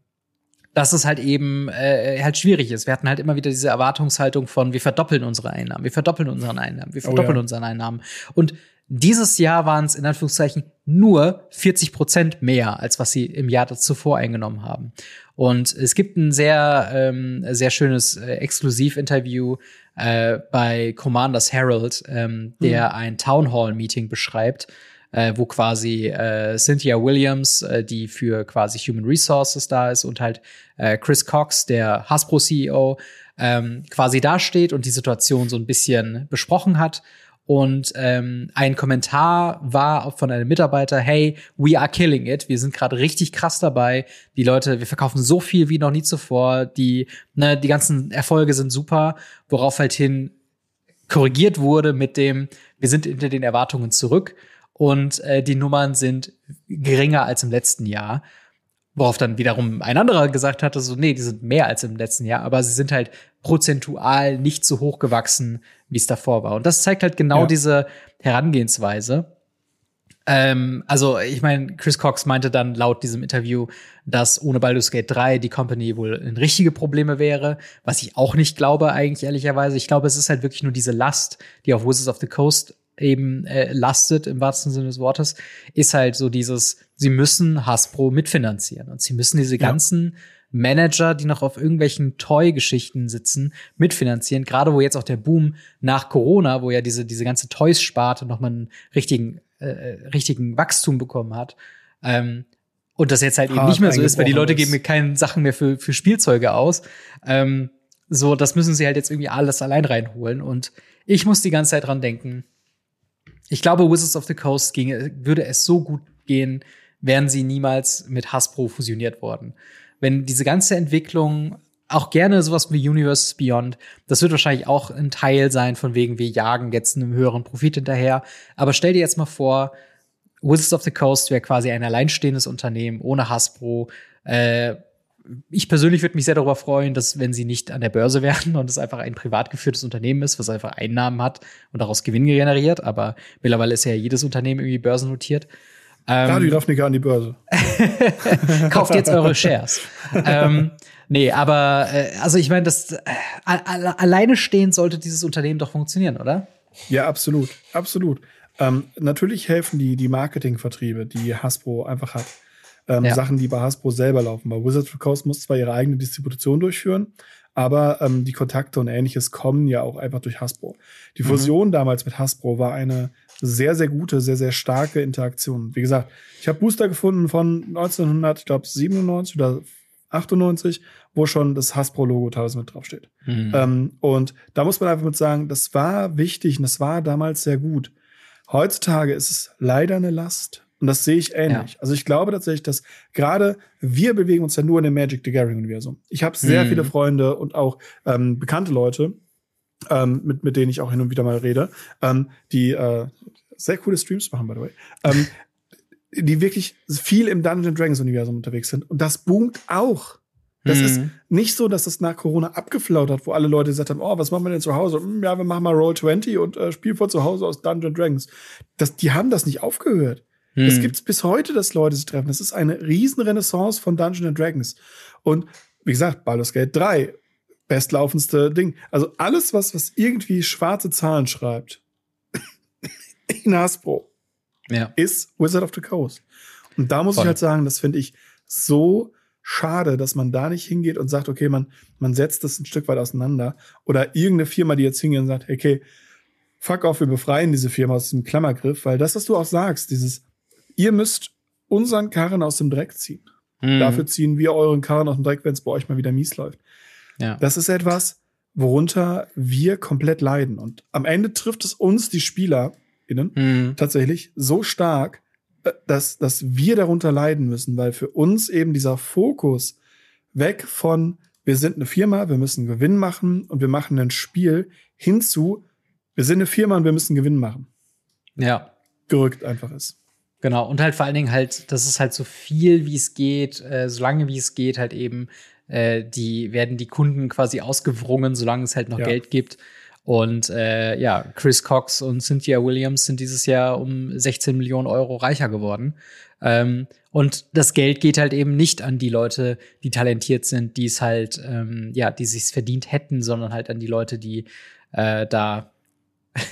dass es halt eben äh, halt schwierig ist. Wir hatten halt immer wieder diese Erwartungshaltung von, wir verdoppeln unsere Einnahmen, wir verdoppeln unsere Einnahmen, wir verdoppeln oh, ja. unsere Einnahmen. Und dieses Jahr waren es in Anführungszeichen nur 40 Prozent mehr, als was sie im Jahr zuvor eingenommen haben. Und es gibt ein sehr, ähm, sehr schönes äh, Exklusivinterview äh, bei Commanders Herald, ähm, der mhm. ein Town Hall Meeting beschreibt, äh, wo quasi äh, Cynthia Williams, äh, die für quasi Human Resources da ist, und halt äh, Chris Cox, der Hasbro CEO, ähm, quasi dasteht und die Situation so ein bisschen besprochen hat. Und ähm, ein Kommentar war von einem Mitarbeiter, hey, we are killing it. Wir sind gerade richtig krass dabei. Die Leute, wir verkaufen so viel wie noch nie zuvor. Die, ne, die ganzen Erfolge sind super, worauf halt hin korrigiert wurde mit dem, wir sind hinter den Erwartungen zurück und äh, die Nummern sind geringer als im letzten Jahr. Worauf dann wiederum ein anderer gesagt hatte, so, nee, die sind mehr als im letzten Jahr, aber sie sind halt prozentual nicht so hoch gewachsen, wie es davor war. Und das zeigt halt genau ja. diese Herangehensweise. Ähm, also, ich meine, Chris Cox meinte dann laut diesem Interview, dass ohne Baldur's Gate 3 die Company wohl in richtige Probleme wäre, was ich auch nicht glaube, eigentlich ehrlicherweise. Ich glaube, es ist halt wirklich nur diese Last, die auf Wizards of the Coast eben äh, lastet im wahrsten Sinne des Wortes, ist halt so dieses, sie müssen Hasbro mitfinanzieren und sie müssen diese ganzen Manager, die noch auf irgendwelchen Toy-Geschichten sitzen, mitfinanzieren. Gerade wo jetzt auch der Boom nach Corona, wo ja diese diese ganze Toys-Sparte noch mal einen richtigen äh, äh, richtigen Wachstum bekommen hat. Ähm, und das jetzt halt eben nicht mehr so ist, weil die Leute geben mir keine Sachen mehr für für Spielzeuge aus. Ähm, so, das müssen sie halt jetzt irgendwie alles allein reinholen. Und ich muss die ganze Zeit dran denken, ich glaube, Wizards of the Coast ginge, würde es so gut gehen, wären sie niemals mit Hasbro fusioniert worden. Wenn diese ganze Entwicklung auch gerne sowas wie Universe Beyond, das wird wahrscheinlich auch ein Teil sein, von wegen wir jagen jetzt einen höheren Profit hinterher. Aber stell dir jetzt mal vor, Wizards of the Coast wäre quasi ein alleinstehendes Unternehmen ohne Hasbro. Äh, ich persönlich würde mich sehr darüber freuen, dass wenn sie nicht an der Börse wären und es einfach ein privat geführtes Unternehmen ist, was einfach Einnahmen hat und daraus Gewinn generiert, aber mittlerweile ist ja jedes Unternehmen irgendwie börsennotiert. Ähm, Radio Ravnica an die Börse. Kauft jetzt eure Shares. ähm, nee, aber äh, also ich meine, das äh, alleine stehend sollte dieses Unternehmen doch funktionieren, oder? Ja, absolut, absolut. Ähm, natürlich helfen die die Marketingvertriebe, die Hasbro einfach hat ähm, ja. Sachen, die bei Hasbro selber laufen. Bei Wizards of Coast muss zwar ihre eigene Distribution durchführen, aber ähm, die Kontakte und ähnliches kommen ja auch einfach durch Hasbro. Die mhm. Fusion mhm. damals mit Hasbro war eine sehr, sehr gute, sehr, sehr starke Interaktion. Wie gesagt, ich habe Booster gefunden von 1997 oder 98, wo schon das Hasbro-Logo teilweise mit draufsteht. Mhm. Ähm, und da muss man einfach mit sagen, das war wichtig und das war damals sehr gut. Heutzutage ist es leider eine Last. Und das sehe ich ähnlich. Ja. Also ich glaube tatsächlich, dass gerade wir bewegen uns ja nur in dem Magic the Gathering Universum. Ich habe sehr mhm. viele Freunde und auch ähm, bekannte Leute, ähm, mit, mit denen ich auch hin und wieder mal rede, ähm, die äh, sehr coole Streams machen, by the way. Ähm, die wirklich viel im Dungeons Dragons Universum unterwegs sind. Und das boomt auch. Das mhm. ist nicht so, dass das nach Corona abgeflaut hat, wo alle Leute gesagt haben, oh, was machen wir denn zu Hause? Hm, ja, wir machen mal Roll 20 und äh, Spiel vor zu Hause aus Dungeons Dragons. Das, die haben das nicht aufgehört. Hm. Es gibt bis heute, dass Leute sich treffen. Das ist eine Riesenrenaissance von Dungeons Dragons. Und wie gesagt, Baldur's Gate 3, bestlaufendste Ding. Also alles, was, was irgendwie schwarze Zahlen schreibt in Hasbro, ja. ist Wizard of the Coast. Und da muss Voll. ich halt sagen, das finde ich so schade, dass man da nicht hingeht und sagt, okay, man, man setzt das ein Stück weit auseinander. Oder irgendeine Firma, die jetzt hingeht und sagt, okay, fuck off, wir befreien diese Firma aus diesem Klammergriff, weil das, was du auch sagst, dieses, ihr müsst unseren Karren aus dem Dreck ziehen. Mhm. Dafür ziehen wir euren Karren aus dem Dreck, wenn es bei euch mal wieder mies läuft. Ja. Das ist etwas, worunter wir komplett leiden. Und am Ende trifft es uns, die SpielerInnen, mhm. tatsächlich so stark, äh, dass, dass wir darunter leiden müssen, weil für uns eben dieser Fokus weg von, wir sind eine Firma, wir müssen Gewinn machen und wir machen ein Spiel, hinzu, wir sind eine Firma und wir müssen Gewinn machen. Ja. Gerückt einfach ist. Genau, und halt vor allen Dingen halt, dass es halt so viel wie es geht, äh, so lange wie es geht, halt eben, äh, die werden die Kunden quasi ausgewrungen, solange es halt noch ja. Geld gibt. Und äh, ja, Chris Cox und Cynthia Williams sind dieses Jahr um 16 Millionen Euro reicher geworden. Ähm, und das Geld geht halt eben nicht an die Leute, die talentiert sind, die es halt, ähm, ja, die sich's verdient hätten, sondern halt an die Leute, die äh, da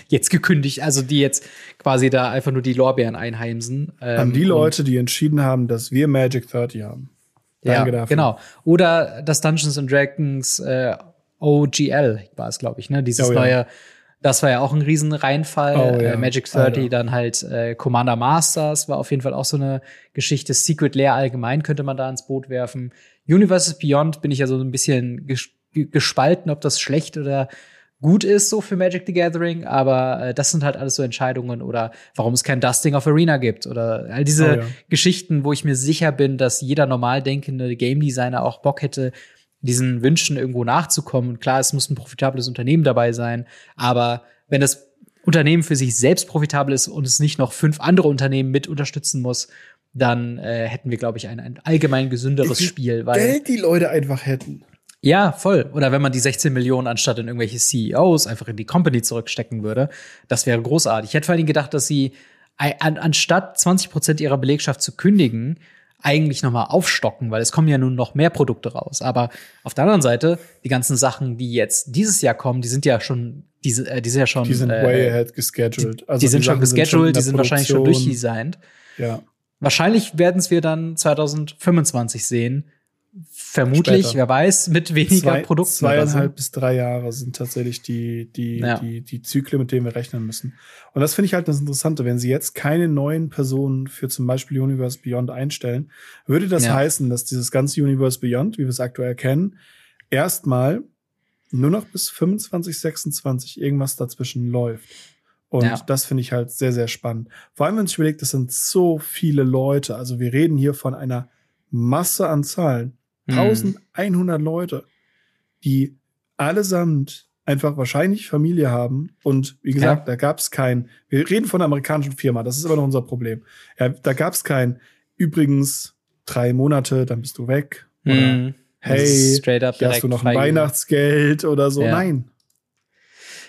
jetzt gekündigt, also die jetzt quasi da einfach nur die Lorbeeren einheimsen. Ähm, an die Leute, die entschieden haben, dass wir Magic 30 haben. Danke ja, dafür. genau. Oder das Dungeons and Dragons äh, OGL war es, glaube ich, ne? Dieses oh, ja. neue, das war ja auch ein riesen Reinfall. Oh, ja. äh, Magic 30, Alter. dann halt äh, Commander Masters war auf jeden Fall auch so eine Geschichte. Secret Lair allgemein könnte man da ins Boot werfen. Universes Beyond bin ich ja so ein bisschen ges gespalten, ob das schlecht oder gut ist so für Magic the Gathering, aber äh, das sind halt alles so Entscheidungen oder warum es kein Dusting of Arena gibt oder all diese oh, ja. Geschichten, wo ich mir sicher bin, dass jeder normal denkende Game Designer auch Bock hätte, diesen Wünschen irgendwo nachzukommen. Und klar, es muss ein profitables Unternehmen dabei sein, aber wenn das Unternehmen für sich selbst profitabel ist und es nicht noch fünf andere Unternehmen mit unterstützen muss, dann äh, hätten wir, glaube ich, ein, ein allgemein gesünderes Spiel. Weil Geld die Leute einfach hätten. Ja, voll. Oder wenn man die 16 Millionen anstatt in irgendwelche CEOs einfach in die Company zurückstecken würde, das wäre großartig. Ich hätte vor allem gedacht, dass sie an, anstatt 20 Prozent ihrer Belegschaft zu kündigen, eigentlich noch mal aufstocken, weil es kommen ja nun noch mehr Produkte raus. Aber auf der anderen Seite, die ganzen Sachen, die jetzt dieses Jahr kommen, die sind ja schon, die, äh, die sind ja schon. Die sind äh, way ahead gescheduled. Also die, die sind schon gescheduled, die sind wahrscheinlich schon durchdesigned. Ja. Wahrscheinlich werden es wir dann 2025 sehen, Vermutlich, Später. wer weiß, mit weniger Zwei, Produkten. Zweieinhalb bis drei Jahre sind tatsächlich die, die, ja. die, die Zyklen, mit denen wir rechnen müssen. Und das finde ich halt das Interessante. Wenn sie jetzt keine neuen Personen für zum Beispiel Universe Beyond einstellen, würde das ja. heißen, dass dieses ganze Universe Beyond, wie wir es aktuell kennen, erstmal nur noch bis 25, 26 irgendwas dazwischen läuft. Und ja. das finde ich halt sehr, sehr spannend. Vor allem, wenn man sich überlegt, das sind so viele Leute. Also wir reden hier von einer Masse an Zahlen. 1100 mhm. Leute, die allesamt einfach wahrscheinlich Familie haben. Und wie gesagt, ja. da gab es kein, wir reden von einer amerikanischen Firma, das ist aber noch unser Problem. Ja, da gab es kein, übrigens drei Monate, dann bist du weg. Oder mhm. hey, straight up hast du noch ein Weihnachtsgeld oder so. Ja. Nein.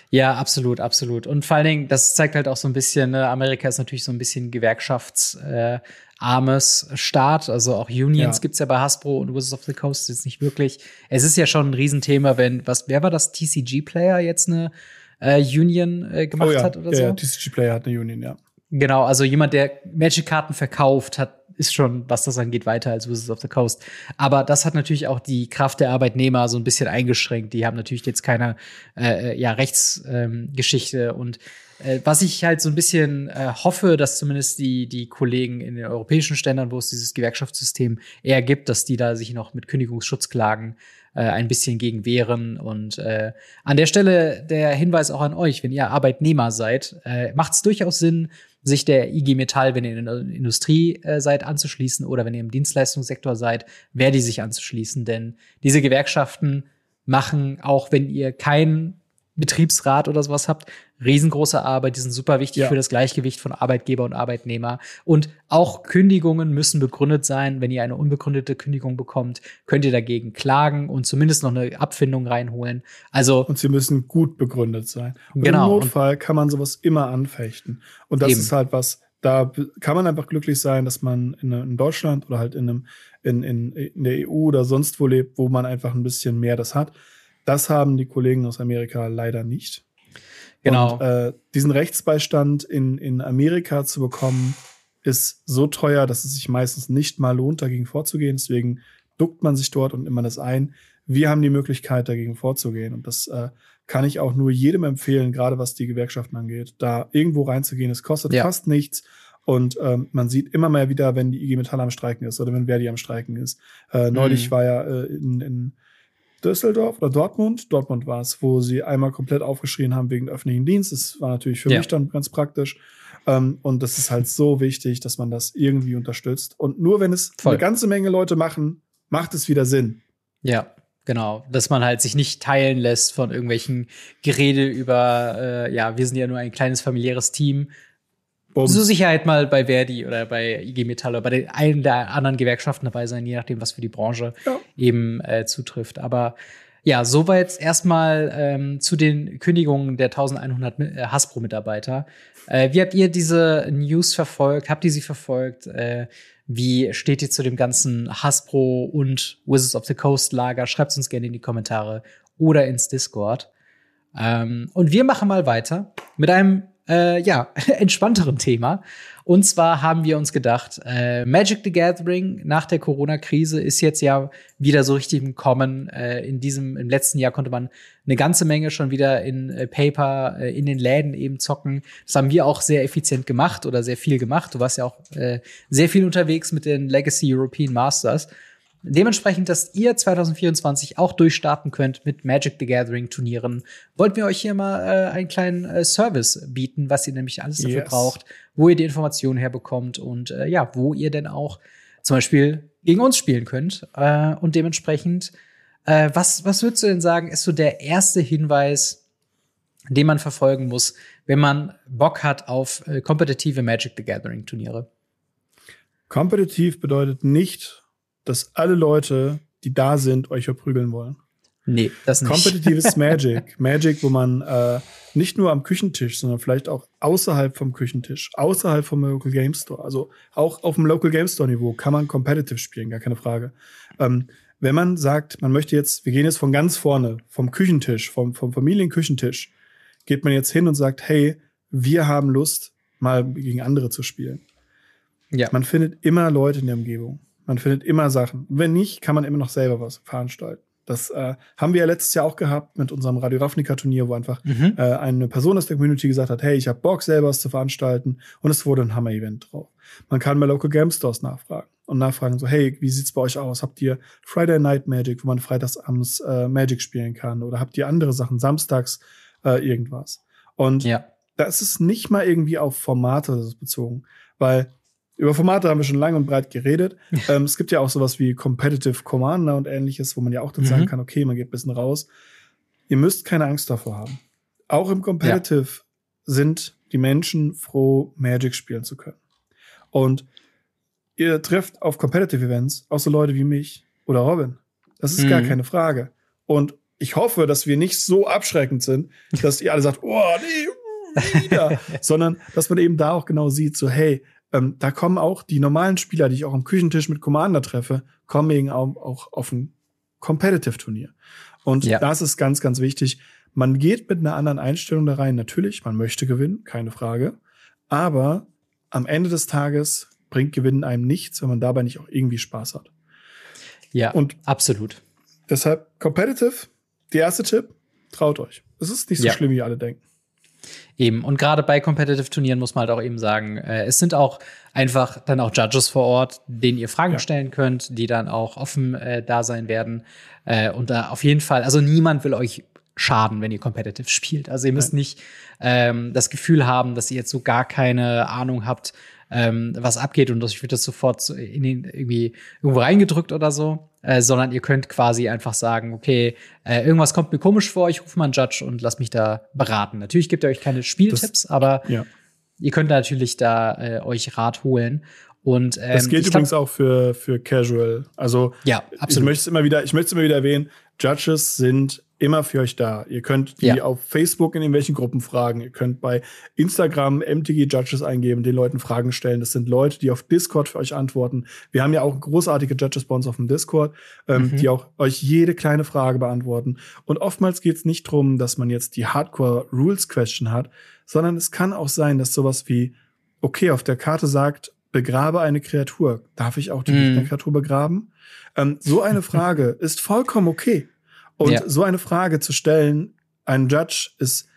Ja, absolut, absolut. Und vor allen Dingen, das zeigt halt auch so ein bisschen, ne, Amerika ist natürlich so ein bisschen Gewerkschafts, äh, armes Staat. Also auch Unions ja. gibt's ja bei Hasbro und Wizards of the Coast jetzt nicht wirklich. Es ist ja schon ein Riesenthema, wenn, was, wer war das TCG-Player jetzt eine äh, Union äh, gemacht oh ja. hat oder ja, so? Ja, TCG-Player hat eine Union, ja. Genau, also jemand, der Magic-Karten verkauft, hat, ist schon, was das angeht, weiter als Wizards of the Coast. Aber das hat natürlich auch die Kraft der Arbeitnehmer so ein bisschen eingeschränkt. Die haben natürlich jetzt keine äh, äh ja, Rechtsgeschichte ähm, und äh, was ich halt so ein bisschen äh, hoffe, dass zumindest die, die Kollegen in den europäischen Ständern, wo es dieses Gewerkschaftssystem eher gibt, dass die da sich noch mit Kündigungsschutzklagen äh, ein bisschen gegen wehren. Und äh, an der Stelle der Hinweis auch an euch, wenn ihr Arbeitnehmer seid, äh, macht es durchaus Sinn, sich der IG Metall, wenn ihr in der Industrie äh, seid, anzuschließen oder wenn ihr im Dienstleistungssektor seid, werde sich anzuschließen. Denn diese Gewerkschaften machen, auch wenn ihr kein Betriebsrat oder sowas habt, riesengroße Arbeit, die sind super wichtig ja. für das Gleichgewicht von Arbeitgeber und Arbeitnehmer. Und auch Kündigungen müssen begründet sein. Wenn ihr eine unbegründete Kündigung bekommt, könnt ihr dagegen klagen und zumindest noch eine Abfindung reinholen. Also und sie müssen gut begründet sein. Und genau. Im Notfall kann man sowas immer anfechten. Und das eben. ist halt was, da kann man einfach glücklich sein, dass man in, in Deutschland oder halt in einem in, in, in der EU oder sonst wo lebt, wo man einfach ein bisschen mehr das hat. Das haben die Kollegen aus Amerika leider nicht. Genau. Und, äh, diesen Rechtsbeistand in, in Amerika zu bekommen, ist so teuer, dass es sich meistens nicht mal lohnt, dagegen vorzugehen. Deswegen duckt man sich dort und nimmt man das ein. Wir haben die Möglichkeit, dagegen vorzugehen. Und das äh, kann ich auch nur jedem empfehlen, gerade was die Gewerkschaften angeht, da irgendwo reinzugehen. Es kostet ja. fast nichts. Und ähm, man sieht immer mehr wieder, wenn die IG Metall am Streiken ist oder wenn Verdi am Streiken ist. Äh, neulich mhm. war ja äh, in, in Düsseldorf oder Dortmund, Dortmund war es, wo sie einmal komplett aufgeschrien haben wegen öffentlichen Dienst. Das war natürlich für ja. mich dann ganz praktisch. Ähm, und das ist halt so wichtig, dass man das irgendwie unterstützt. Und nur wenn es Voll. eine ganze Menge Leute machen, macht es wieder Sinn. Ja, Genau, dass man halt sich nicht teilen lässt von irgendwelchen Gerede über, äh, ja, wir sind ja nur ein kleines familiäres Team. Um. So Sicherheit mal bei Verdi oder bei IG Metall oder bei den einen der anderen Gewerkschaften dabei sein, je nachdem, was für die Branche ja. eben äh, zutrifft. Aber ja, soweit erstmal ähm, zu den Kündigungen der 1100 äh, Hasbro-Mitarbeiter. Äh, wie habt ihr diese News verfolgt? Habt ihr sie verfolgt? Äh, wie steht ihr zu dem ganzen Hasbro und Wizards of the Coast Lager? Schreibt uns gerne in die Kommentare oder ins Discord. Ähm, und wir machen mal weiter mit einem äh, ja, entspannteren Thema. Und zwar haben wir uns gedacht, äh, Magic the Gathering nach der Corona-Krise ist jetzt ja wieder so richtig im Kommen. Äh, in diesem, im letzten Jahr konnte man eine ganze Menge schon wieder in äh, Paper, äh, in den Läden eben zocken. Das haben wir auch sehr effizient gemacht oder sehr viel gemacht. Du warst ja auch äh, sehr viel unterwegs mit den Legacy European Masters. Dementsprechend, dass ihr 2024 auch durchstarten könnt mit Magic the Gathering Turnieren, wollten wir euch hier mal äh, einen kleinen äh, Service bieten, was ihr nämlich alles dafür yes. braucht, wo ihr die Informationen herbekommt und äh, ja, wo ihr denn auch zum Beispiel gegen uns spielen könnt. Äh, und dementsprechend, äh, was, was würdest du denn sagen, ist so der erste Hinweis, den man verfolgen muss, wenn man Bock hat auf äh, kompetitive Magic the Gathering Turniere? Kompetitiv bedeutet nicht, dass alle Leute, die da sind, euch verprügeln wollen. Nee, das nicht. Kompetitives Magic. Magic, wo man äh, nicht nur am Küchentisch, sondern vielleicht auch außerhalb vom Küchentisch, außerhalb vom Local Game Store, also auch auf dem Local Game Store Niveau kann man competitive spielen, gar keine Frage. Ähm, wenn man sagt, man möchte jetzt, wir gehen jetzt von ganz vorne, vom Küchentisch, vom, vom Familienküchentisch, geht man jetzt hin und sagt, hey, wir haben Lust, mal gegen andere zu spielen. Ja. Man findet immer Leute in der Umgebung. Man findet immer Sachen. wenn nicht, kann man immer noch selber was veranstalten. Das äh, haben wir ja letztes Jahr auch gehabt mit unserem Radio Ravnica Turnier, wo einfach mhm. äh, eine Person aus der Community gesagt hat, hey, ich habe Bock selber was zu veranstalten und es wurde ein Hammer-Event drauf. Man kann bei Local Game Stores nachfragen und nachfragen so, hey, wie sieht's bei euch aus? Habt ihr Friday Night Magic, wo man freitags abends äh, Magic spielen kann oder habt ihr andere Sachen, samstags äh, irgendwas? Und ja. das ist nicht mal irgendwie auf Formate bezogen, weil über Formate haben wir schon lang und breit geredet. ähm, es gibt ja auch sowas wie Competitive Commander und ähnliches, wo man ja auch dann mhm. sagen kann, okay, man geht ein bisschen raus. Ihr müsst keine Angst davor haben. Auch im Competitive ja. sind die Menschen froh, Magic spielen zu können. Und ihr trefft auf Competitive Events auch so Leute wie mich oder Robin. Das ist mhm. gar keine Frage. Und ich hoffe, dass wir nicht so abschreckend sind, dass ihr alle sagt, oh, nee, wieder. Sondern, dass man eben da auch genau sieht, so, hey, ähm, da kommen auch die normalen Spieler, die ich auch am Küchentisch mit Commander treffe, kommen eben auch, auch auf ein Competitive-Turnier. Und ja. das ist ganz, ganz wichtig. Man geht mit einer anderen Einstellung da rein. Natürlich, man möchte gewinnen, keine Frage. Aber am Ende des Tages bringt Gewinnen einem nichts, wenn man dabei nicht auch irgendwie Spaß hat. Ja, und absolut. Deshalb Competitive, der erste Tipp, traut euch. Es ist nicht so ja. schlimm, wie alle denken. Eben. Und gerade bei Competitive-Turnieren muss man halt auch eben sagen, äh, es sind auch einfach dann auch Judges vor Ort, denen ihr Fragen ja. stellen könnt, die dann auch offen äh, da sein werden. Äh, und da auf jeden Fall, also niemand will euch schaden, wenn ihr competitive spielt. Also ihr müsst Nein. nicht ähm, das Gefühl haben, dass ihr jetzt so gar keine Ahnung habt, ähm, was abgeht und ich wird das sofort in den, irgendwie irgendwo reingedrückt oder so, äh, sondern ihr könnt quasi einfach sagen, okay, äh, irgendwas kommt mir komisch vor, ich rufe mal einen Judge und lass mich da beraten. Natürlich gibt er euch keine Spieltipps, das, aber ja. ihr könnt natürlich da äh, euch Rat holen. Und, ähm, das gilt übrigens auch für, für Casual. Also ja, absolut. ich möchte es immer wieder, ich möchte es immer wieder erwähnen, Judges sind immer für euch da. Ihr könnt die ja. auf Facebook in irgendwelchen Gruppen fragen. Ihr könnt bei Instagram MTG Judges eingeben, den Leuten Fragen stellen. Das sind Leute, die auf Discord für euch antworten. Wir haben ja auch großartige Judges bei uns auf dem Discord, ähm, mhm. die auch euch jede kleine Frage beantworten. Und oftmals geht es nicht darum, dass man jetzt die Hardcore Rules Question hat, sondern es kann auch sein, dass sowas wie, okay, auf der Karte sagt, begrabe eine Kreatur. Darf ich auch die mhm. Kreatur begraben? Ähm, so eine Frage ist vollkommen okay. Und ja. so eine Frage zu stellen, ein Judge ist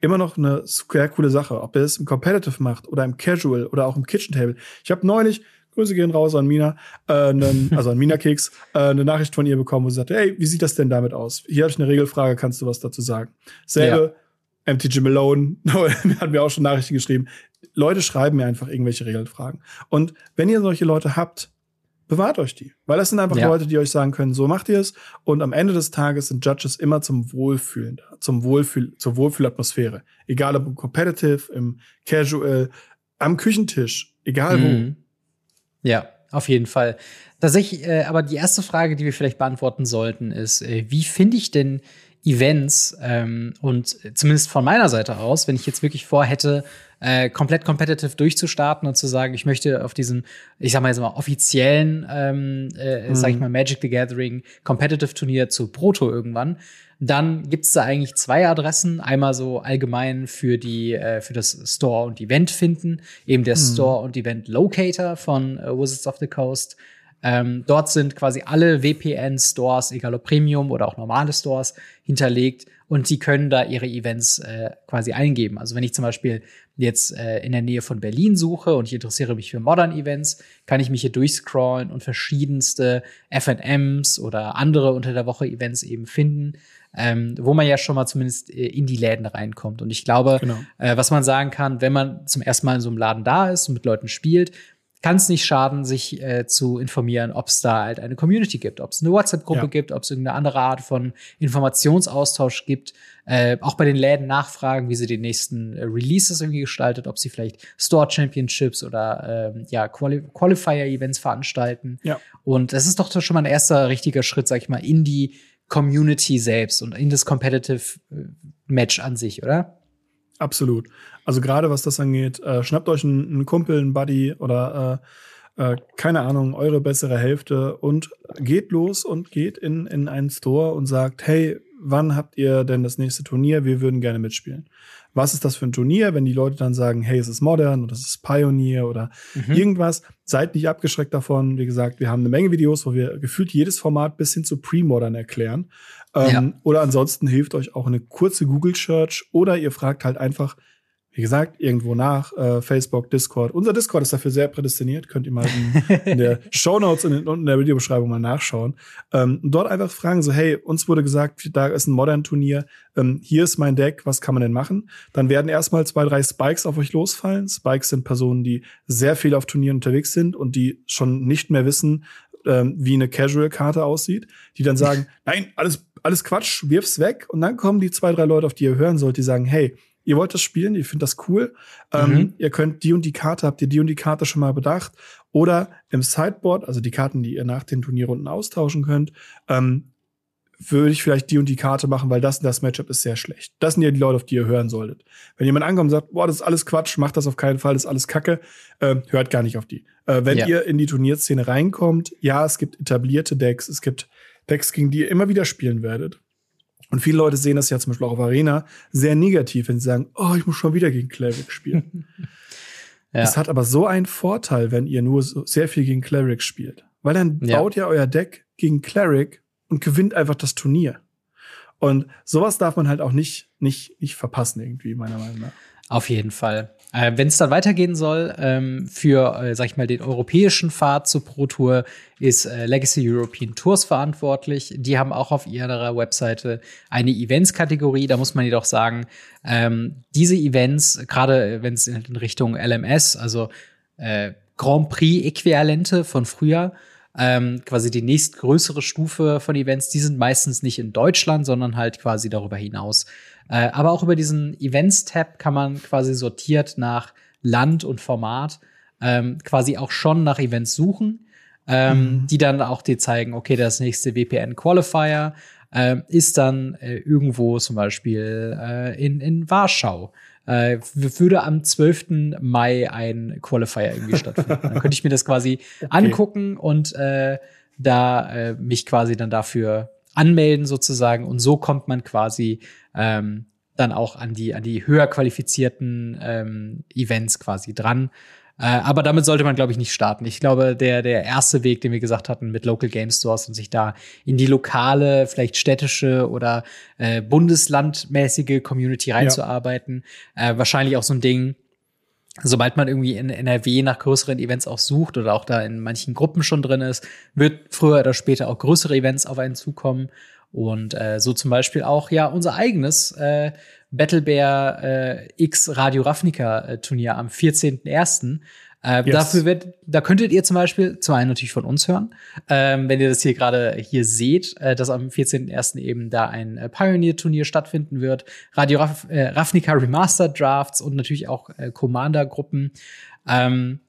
immer noch eine sehr coole Sache, ob er es im Competitive macht oder im Casual oder auch im Kitchen Table. Ich habe neulich, Grüße gehen raus an Mina, äh, einen, also an Mina Keks, äh, eine Nachricht von ihr bekommen, wo sie sagte, hey, wie sieht das denn damit aus? Hier habe ich eine Regelfrage, kannst du was dazu sagen? Selbe, MTG Malone hat mir auch schon Nachrichten geschrieben. Leute schreiben mir einfach irgendwelche Regelfragen. Und wenn ihr solche Leute habt, bewahrt euch die. Weil das sind einfach ja. Leute, die euch sagen können, so macht ihr es. Und am Ende des Tages sind Judges immer zum Wohlfühlen da, zum Wohlfühl, zur Wohlfühlatmosphäre. Egal ob im Competitive, im Casual, am Küchentisch, egal mhm. wo. Ja, auf jeden Fall. Tatsächlich, äh, aber die erste Frage, die wir vielleicht beantworten sollten, ist, äh, wie finde ich denn Events ähm, und zumindest von meiner Seite aus, wenn ich jetzt wirklich vorhätte, äh, komplett competitive durchzustarten und zu sagen, ich möchte auf diesen, ich sag mal jetzt mal, offiziellen, ähm, äh, mhm. sag ich mal, Magic the Gathering Competitive Turnier zu Proto irgendwann, dann gibt's da eigentlich zwei Adressen. Einmal so allgemein für die äh, für das Store und Event finden, eben der mhm. Store und Event Locator von äh, Wizards of the Coast. Ähm, dort sind quasi alle VPN-Stores, egal ob Premium oder auch normale Stores, hinterlegt und sie können da ihre Events äh, quasi eingeben. Also wenn ich zum Beispiel jetzt äh, in der Nähe von Berlin suche und ich interessiere mich für Modern Events, kann ich mich hier durchscrollen und verschiedenste FNMs oder andere unter der Woche Events eben finden, ähm, wo man ja schon mal zumindest äh, in die Läden reinkommt. Und ich glaube, genau. äh, was man sagen kann, wenn man zum ersten Mal in so einem Laden da ist und mit Leuten spielt, kann es nicht schaden, sich äh, zu informieren, ob es da halt eine Community gibt, ob es eine WhatsApp-Gruppe ja. gibt, ob es irgendeine andere Art von Informationsaustausch gibt. Äh, auch bei den Läden nachfragen, wie sie die nächsten äh, Releases irgendwie gestaltet, ob sie vielleicht Store Championships oder äh, ja, Quali Qualifier-Events veranstalten. Ja. Und das ist doch schon mal ein erster richtiger Schritt, sag ich mal, in die Community selbst und in das Competitive äh, Match an sich, oder? Absolut. Also gerade was das angeht, äh, schnappt euch einen, einen, Kumpel, einen Buddy oder äh, äh, keine Ahnung, eure bessere Hälfte und geht los und geht in, in einen Store und sagt, hey, wann habt ihr denn das nächste Turnier? Wir würden gerne mitspielen. Was ist das für ein Turnier? Wenn die Leute dann sagen, hey, es ist Modern oder es ist Pioneer oder mhm. irgendwas, seid nicht abgeschreckt davon. Wie gesagt, wir haben eine Menge Videos, wo wir gefühlt jedes Format bis hin zu Pre-Modern erklären. Ähm, ja. Oder ansonsten hilft euch auch eine kurze Google-Search oder ihr fragt halt einfach, wie gesagt, irgendwo nach, äh, Facebook, Discord. Unser Discord ist dafür sehr prädestiniert, könnt ihr mal in, in der Show Notes und in, in, der Videobeschreibung mal nachschauen. Ähm, dort einfach fragen so, hey, uns wurde gesagt, da ist ein Modern-Turnier, ähm, hier ist mein Deck, was kann man denn machen? Dann werden erstmal zwei, drei Spikes auf euch losfallen. Spikes sind Personen, die sehr viel auf Turnieren unterwegs sind und die schon nicht mehr wissen, ähm, wie eine Casual-Karte aussieht, die dann sagen, nein, alles, alles Quatsch, wirf's weg. Und dann kommen die zwei, drei Leute, auf die ihr hören sollt, die sagen, hey, ihr wollt das spielen, ihr findet das cool, ähm, mhm. ihr könnt die und die Karte, habt ihr die und die Karte schon mal bedacht? Oder im Sideboard, also die Karten, die ihr nach den Turnierrunden austauschen könnt, ähm, würde ich vielleicht die und die Karte machen, weil das und das Matchup ist sehr schlecht. Das sind ja die Leute, auf die ihr hören solltet. Wenn jemand ankommt und sagt, boah, das ist alles Quatsch, macht das auf keinen Fall, das ist alles Kacke, äh, hört gar nicht auf die. Äh, wenn ja. ihr in die Turnierszene reinkommt, ja, es gibt etablierte Decks, es gibt Decks, gegen die ihr immer wieder spielen werdet. Und viele Leute sehen das ja zum Beispiel auch auf Arena sehr negativ, wenn sie sagen, oh, ich muss schon wieder gegen Cleric spielen. ja. Es hat aber so einen Vorteil, wenn ihr nur so sehr viel gegen Cleric spielt. Weil dann ja. baut ihr euer Deck gegen Cleric und gewinnt einfach das Turnier. Und sowas darf man halt auch nicht, nicht, nicht verpassen, irgendwie, meiner Meinung nach. Auf jeden Fall. Äh, Wenn es dann weitergehen soll, ähm, für, äh, sag ich mal, den europäischen Pfad zur Pro Tour ist äh, Legacy European Tours verantwortlich. Die haben auch auf ihrer Webseite eine Events-Kategorie. Da muss man jedoch sagen, ähm, diese Events, gerade wenn es in Richtung LMS, also äh, Grand Prix-Äquivalente von früher, ähm, quasi die nächstgrößere Stufe von Events, die sind meistens nicht in Deutschland, sondern halt quasi darüber hinaus. Äh, aber auch über diesen Events-Tab kann man quasi sortiert nach Land und Format ähm, quasi auch schon nach Events suchen, ähm, mhm. die dann auch dir zeigen, okay, das nächste VPN-Qualifier äh, ist dann äh, irgendwo zum Beispiel äh, in, in Warschau. Äh, würde am 12. Mai ein Qualifier irgendwie stattfinden. Dann könnte ich mir das quasi okay. angucken und äh, da äh, mich quasi dann dafür anmelden sozusagen und so kommt man quasi ähm, dann auch an die an die höher qualifizierten ähm, Events quasi dran. Äh, aber damit sollte man, glaube ich, nicht starten. Ich glaube, der, der erste Weg, den wir gesagt hatten mit Local Game Stores und sich da in die lokale, vielleicht städtische oder äh, bundeslandmäßige Community reinzuarbeiten, ja. äh, wahrscheinlich auch so ein Ding, sobald man irgendwie in NRW nach größeren Events auch sucht oder auch da in manchen Gruppen schon drin ist, wird früher oder später auch größere Events auf einen zukommen. Und äh, so zum Beispiel auch ja unser eigenes äh, Battle Bear äh, X Radio Ravnica äh, Turnier am 14.01. Äh, yes. Dafür wird, da könntet ihr zum Beispiel zum einen natürlich von uns hören, ähm, wenn ihr das hier gerade hier seht, äh, dass am 14.01. eben da ein äh, Pioneer-Turnier stattfinden wird, Radio Rav äh, Ravnica Remastered Drafts und natürlich auch äh, Commander-Gruppen. Ähm,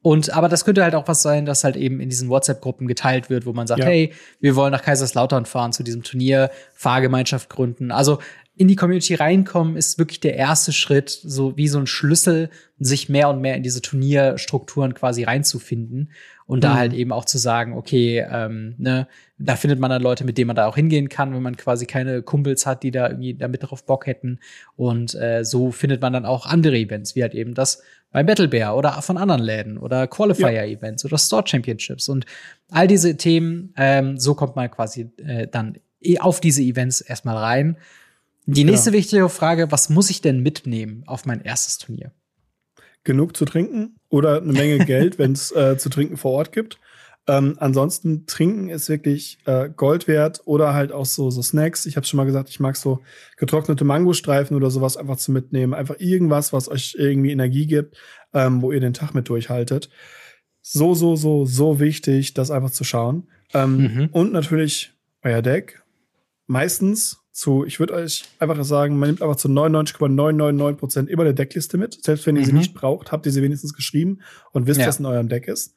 und aber das könnte halt auch was sein, dass halt eben in diesen WhatsApp-Gruppen geteilt wird, wo man sagt, ja. hey, wir wollen nach Kaiserslautern fahren zu diesem Turnier, Fahrgemeinschaft gründen. Also in die Community reinkommen ist wirklich der erste Schritt, so wie so ein Schlüssel, sich mehr und mehr in diese Turnierstrukturen quasi reinzufinden und mhm. da halt eben auch zu sagen, okay, ähm, ne, da findet man dann Leute, mit denen man da auch hingehen kann, wenn man quasi keine Kumpels hat, die da irgendwie damit drauf Bock hätten. Und äh, so findet man dann auch andere Events, wie halt eben das bei Battle Bear oder von anderen Läden oder Qualifier-Events ja. oder Store Championships und all diese Themen. Ähm, so kommt man quasi äh, dann eh auf diese Events erstmal rein die nächste genau. wichtige Frage, was muss ich denn mitnehmen auf mein erstes Turnier? Genug zu trinken oder eine Menge Geld, wenn es äh, zu trinken vor Ort gibt. Ähm, ansonsten trinken ist wirklich äh, Gold wert oder halt auch so, so Snacks. Ich habe schon mal gesagt, ich mag so getrocknete Mangostreifen oder sowas einfach zu mitnehmen. Einfach irgendwas, was euch irgendwie Energie gibt, ähm, wo ihr den Tag mit durchhaltet. So, so, so, so wichtig, das einfach zu schauen. Ähm, mhm. Und natürlich euer Deck. Meistens zu, ich würde euch einfach sagen, man nimmt einfach zu 99,999 Prozent immer eine Deckliste mit. Selbst wenn ihr mhm. sie nicht braucht, habt ihr sie wenigstens geschrieben und wisst, ja. was in eurem Deck ist.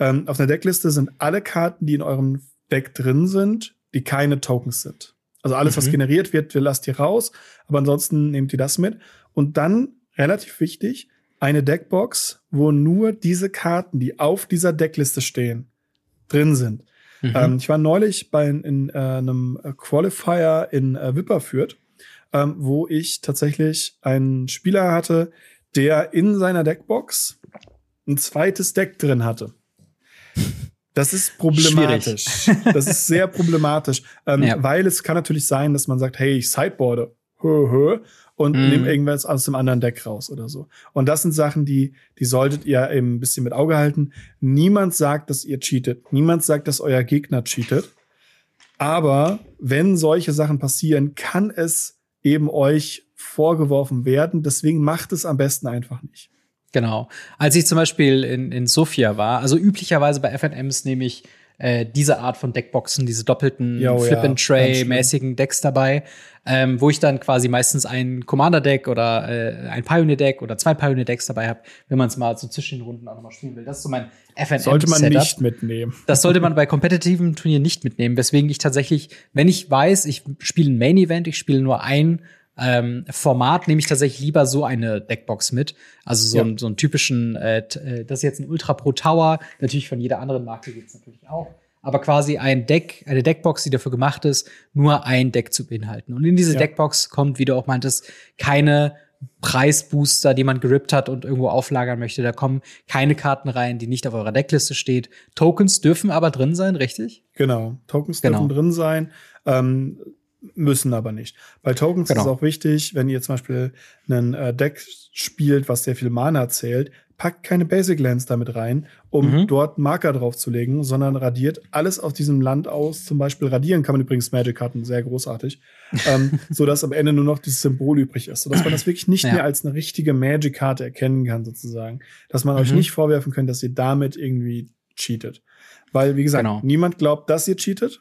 Ähm, auf einer Deckliste sind alle Karten, die in eurem Deck drin sind, die keine Tokens sind. Also alles, mhm. was generiert wird, wir lasst ihr raus, aber ansonsten nehmt ihr das mit. Und dann, relativ wichtig, eine Deckbox, wo nur diese Karten, die auf dieser Deckliste stehen, drin sind. Mhm. Ähm, ich war neulich bei in, äh, einem Qualifier in äh, Wipperfürth, ähm, wo ich tatsächlich einen Spieler hatte, der in seiner Deckbox ein zweites Deck drin hatte. Das ist problematisch. Schwierig. Das ist sehr problematisch, ähm, ja. weil es kann natürlich sein, dass man sagt, hey, ich sideboarde. Hö, hö und mm. nehmt irgendwas aus dem anderen Deck raus oder so. Und das sind Sachen, die, die solltet ihr eben ein bisschen mit Auge halten. Niemand sagt, dass ihr cheatet. Niemand sagt, dass euer Gegner cheatet. Aber wenn solche Sachen passieren, kann es eben euch vorgeworfen werden. Deswegen macht es am besten einfach nicht. Genau. Als ich zum Beispiel in, in Sofia war, also üblicherweise bei FNMs nehme ich äh, diese Art von Deckboxen, diese doppelten Flip-and-Tray-mäßigen Decks dabei, ähm, wo ich dann quasi meistens ein Commander-Deck oder äh, ein Pioneer-Deck oder zwei Pioneer-Decks dabei habe, wenn man es mal so zwischen den Runden auch nochmal spielen will. Das ist so mein FNM Sollte man nicht mitnehmen. Das sollte man bei kompetitiven Turnieren nicht mitnehmen, weswegen ich tatsächlich, wenn ich weiß, ich spiele ein Main-Event, ich spiele nur ein ähm, Format nehme ich tatsächlich lieber so eine Deckbox mit. Also so, ja. einen, so einen typischen, äh, äh, das ist jetzt ein Ultra Pro Tower, natürlich von jeder anderen Marke gibt's natürlich auch. Aber quasi ein Deck, eine Deckbox, die dafür gemacht ist, nur ein Deck zu beinhalten. Und in diese ja. Deckbox kommt, wie du auch meintest, keine Preisbooster, die man gerippt hat und irgendwo auflagern möchte. Da kommen keine Karten rein, die nicht auf eurer Deckliste steht. Tokens dürfen aber drin sein, richtig? Genau, Tokens genau. dürfen drin sein. Ähm, müssen aber nicht. Bei Tokens genau. ist es auch wichtig, wenn ihr zum Beispiel einen äh, Deck spielt, was sehr viel Mana zählt, packt keine Basic Lands damit rein, um mhm. dort Marker draufzulegen, sondern radiert alles aus diesem Land aus. Zum Beispiel radieren kann man übrigens Magic-Karten, sehr großartig, ähm, so dass am Ende nur noch dieses Symbol übrig ist, sodass man das wirklich nicht ja. mehr als eine richtige Magic-Karte erkennen kann, sozusagen. Dass man mhm. euch nicht vorwerfen könnt, dass ihr damit irgendwie cheatet. Weil, wie gesagt, genau. niemand glaubt, dass ihr cheatet.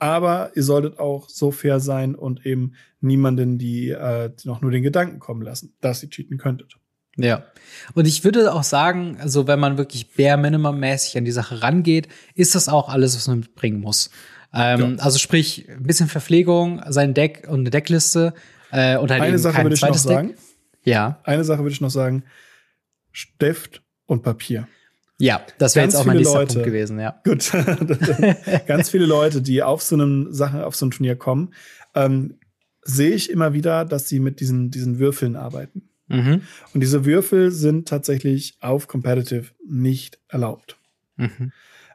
Aber ihr solltet auch so fair sein und eben niemanden, die äh, noch nur den Gedanken kommen lassen, dass ihr cheaten könntet. Ja. Und ich würde auch sagen, also wenn man wirklich bare minimum mäßig an die Sache rangeht, ist das auch alles, was man mitbringen muss. Ähm, ja. Also sprich, ein bisschen Verpflegung, sein Deck und eine Deckliste äh, und halt Eine Sache würde ich noch sagen. Deck. Ja. Eine Sache würde ich noch sagen. Stift und Papier. Ja, das wäre jetzt auch mein nächster Leute, Punkt gewesen, ja. Gut. Ganz viele Leute, die auf so einem Sache, auf so ein Turnier kommen, ähm, sehe ich immer wieder, dass sie mit diesen, diesen Würfeln arbeiten. Mhm. Und diese Würfel sind tatsächlich auf Competitive nicht erlaubt. Mhm.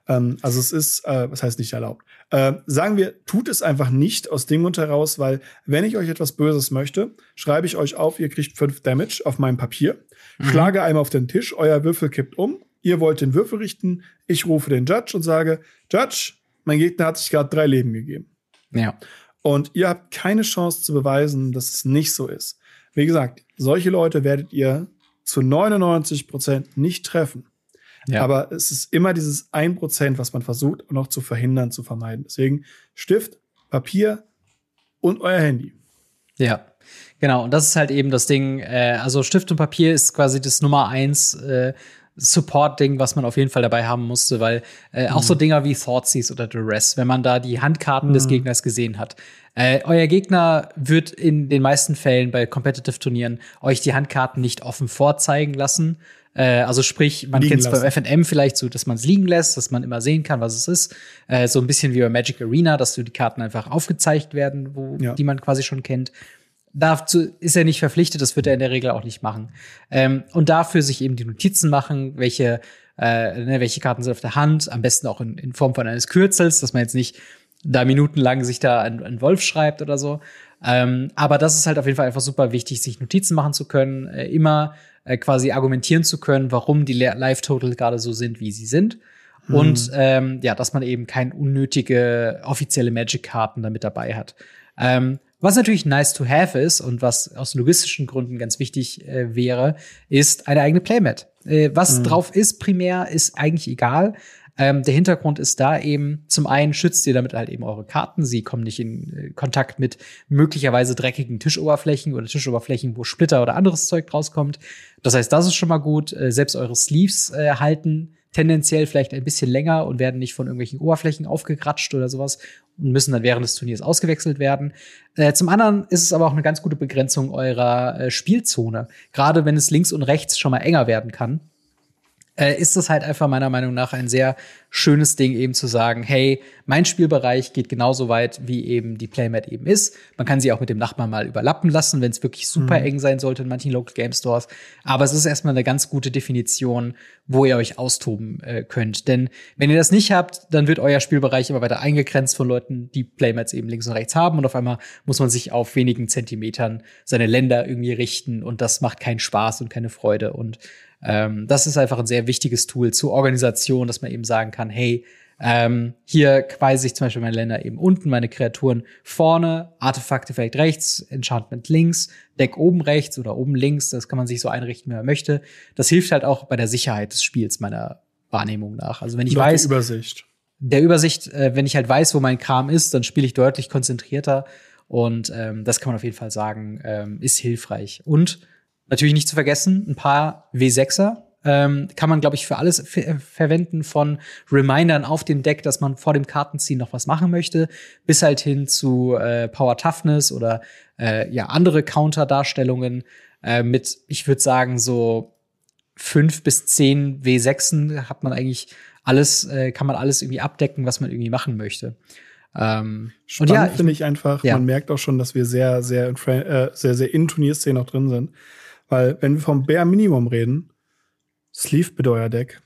Ähm, also es ist, äh, was heißt nicht erlaubt? Äh, sagen wir, tut es einfach nicht aus dem Grund heraus, weil wenn ich euch etwas Böses möchte, schreibe ich euch auf, ihr kriegt fünf Damage auf meinem Papier, mhm. schlage einmal auf den Tisch, euer Würfel kippt um Ihr wollt den Würfel richten. Ich rufe den Judge und sage, Judge, mein Gegner hat sich gerade drei Leben gegeben. Ja. Und ihr habt keine Chance zu beweisen, dass es nicht so ist. Wie gesagt, solche Leute werdet ihr zu 99 Prozent nicht treffen. Ja. Aber es ist immer dieses 1 Prozent, was man versucht noch zu verhindern, zu vermeiden. Deswegen Stift, Papier und euer Handy. Ja, genau. Und das ist halt eben das Ding. Äh, also Stift und Papier ist quasi das Nummer eins äh, Support-Ding, was man auf jeden Fall dabei haben musste, weil äh, mhm. auch so mhm. Dinger wie Thoughtseize oder Duress, wenn man da die Handkarten mhm. des Gegners gesehen hat. Äh, euer Gegner wird in den meisten Fällen bei Competitive-Turnieren euch die Handkarten nicht offen vorzeigen lassen. Äh, also sprich, man kennt es beim FNM vielleicht so, dass man es liegen lässt, dass man immer sehen kann, was es ist. Äh, so ein bisschen wie bei Magic Arena, dass du die Karten einfach aufgezeigt werden, wo, ja. die man quasi schon kennt. Dazu ist er nicht verpflichtet, das wird er in der Regel auch nicht machen. Ähm, und dafür sich eben die Notizen machen, welche, äh, ne, welche Karten sind auf der Hand, am besten auch in, in Form von eines Kürzels, dass man jetzt nicht da minutenlang sich da ein, ein Wolf schreibt oder so. Ähm, aber das ist halt auf jeden Fall einfach super wichtig, sich Notizen machen zu können, äh, immer äh, quasi argumentieren zu können, warum die Live-Total gerade so sind, wie sie sind. Mhm. Und ähm, ja, dass man eben keine unnötige offizielle Magic-Karten damit dabei hat. Ähm, was natürlich nice to have ist und was aus logistischen Gründen ganz wichtig äh, wäre, ist eine eigene Playmat. Äh, was mhm. drauf ist primär, ist eigentlich egal. Ähm, der Hintergrund ist da eben, zum einen schützt ihr damit halt eben eure Karten. Sie kommen nicht in äh, Kontakt mit möglicherweise dreckigen Tischoberflächen oder Tischoberflächen, wo Splitter oder anderes Zeug rauskommt. Das heißt, das ist schon mal gut. Äh, selbst eure Sleeves äh, halten tendenziell vielleicht ein bisschen länger und werden nicht von irgendwelchen Oberflächen aufgekratscht oder sowas und müssen dann während des Turniers ausgewechselt werden. Äh, zum anderen ist es aber auch eine ganz gute Begrenzung eurer äh, Spielzone, gerade wenn es links und rechts schon mal enger werden kann äh, ist das halt einfach meiner Meinung nach ein sehr schönes Ding, eben zu sagen, hey, mein Spielbereich geht genauso weit, wie eben die Playmat eben ist. Man kann sie auch mit dem Nachbarn mal überlappen lassen, wenn es wirklich super mhm. eng sein sollte in manchen Local Game Stores. Aber es ist erstmal eine ganz gute Definition, wo ihr euch austoben äh, könnt. Denn wenn ihr das nicht habt, dann wird euer Spielbereich immer weiter eingegrenzt von Leuten, die Playmats eben links und rechts haben. Und auf einmal muss man sich auf wenigen Zentimetern seine Länder irgendwie richten. Und das macht keinen Spaß und keine Freude. Und ähm, das ist einfach ein sehr wichtiges Tool zur Organisation, dass man eben sagen kann, hey, ähm, hier weise ich zum Beispiel meine Länder eben unten, meine Kreaturen vorne, Artefakte vielleicht rechts, Enchantment links, Deck oben rechts oder oben links. Das kann man sich so einrichten, wie man möchte. Das hilft halt auch bei der Sicherheit des Spiels meiner Wahrnehmung nach. Also wenn ich weiß, der Übersicht. Der Übersicht, äh, wenn ich halt weiß, wo mein Kram ist, dann spiele ich deutlich konzentrierter. Und ähm, das kann man auf jeden Fall sagen, ähm, ist hilfreich. Und Natürlich nicht zu vergessen, ein paar W6er. Ähm, kann man, glaube ich, für alles verwenden, von Remindern auf dem Deck, dass man vor dem Kartenziehen noch was machen möchte, bis halt hin zu äh, Power Toughness oder äh, ja andere Counter-Darstellungen äh, mit, ich würde sagen, so fünf bis zehn W6en hat man eigentlich alles, äh, kann man alles irgendwie abdecken, was man irgendwie machen möchte. Ähm, Spannend ja, finde ich einfach, ja. man merkt auch schon, dass wir sehr, sehr, äh, sehr, sehr in Turnierszenen auch drin sind. Weil, wenn wir vom Bare Minimum reden, Sleeve bitte euer Deck.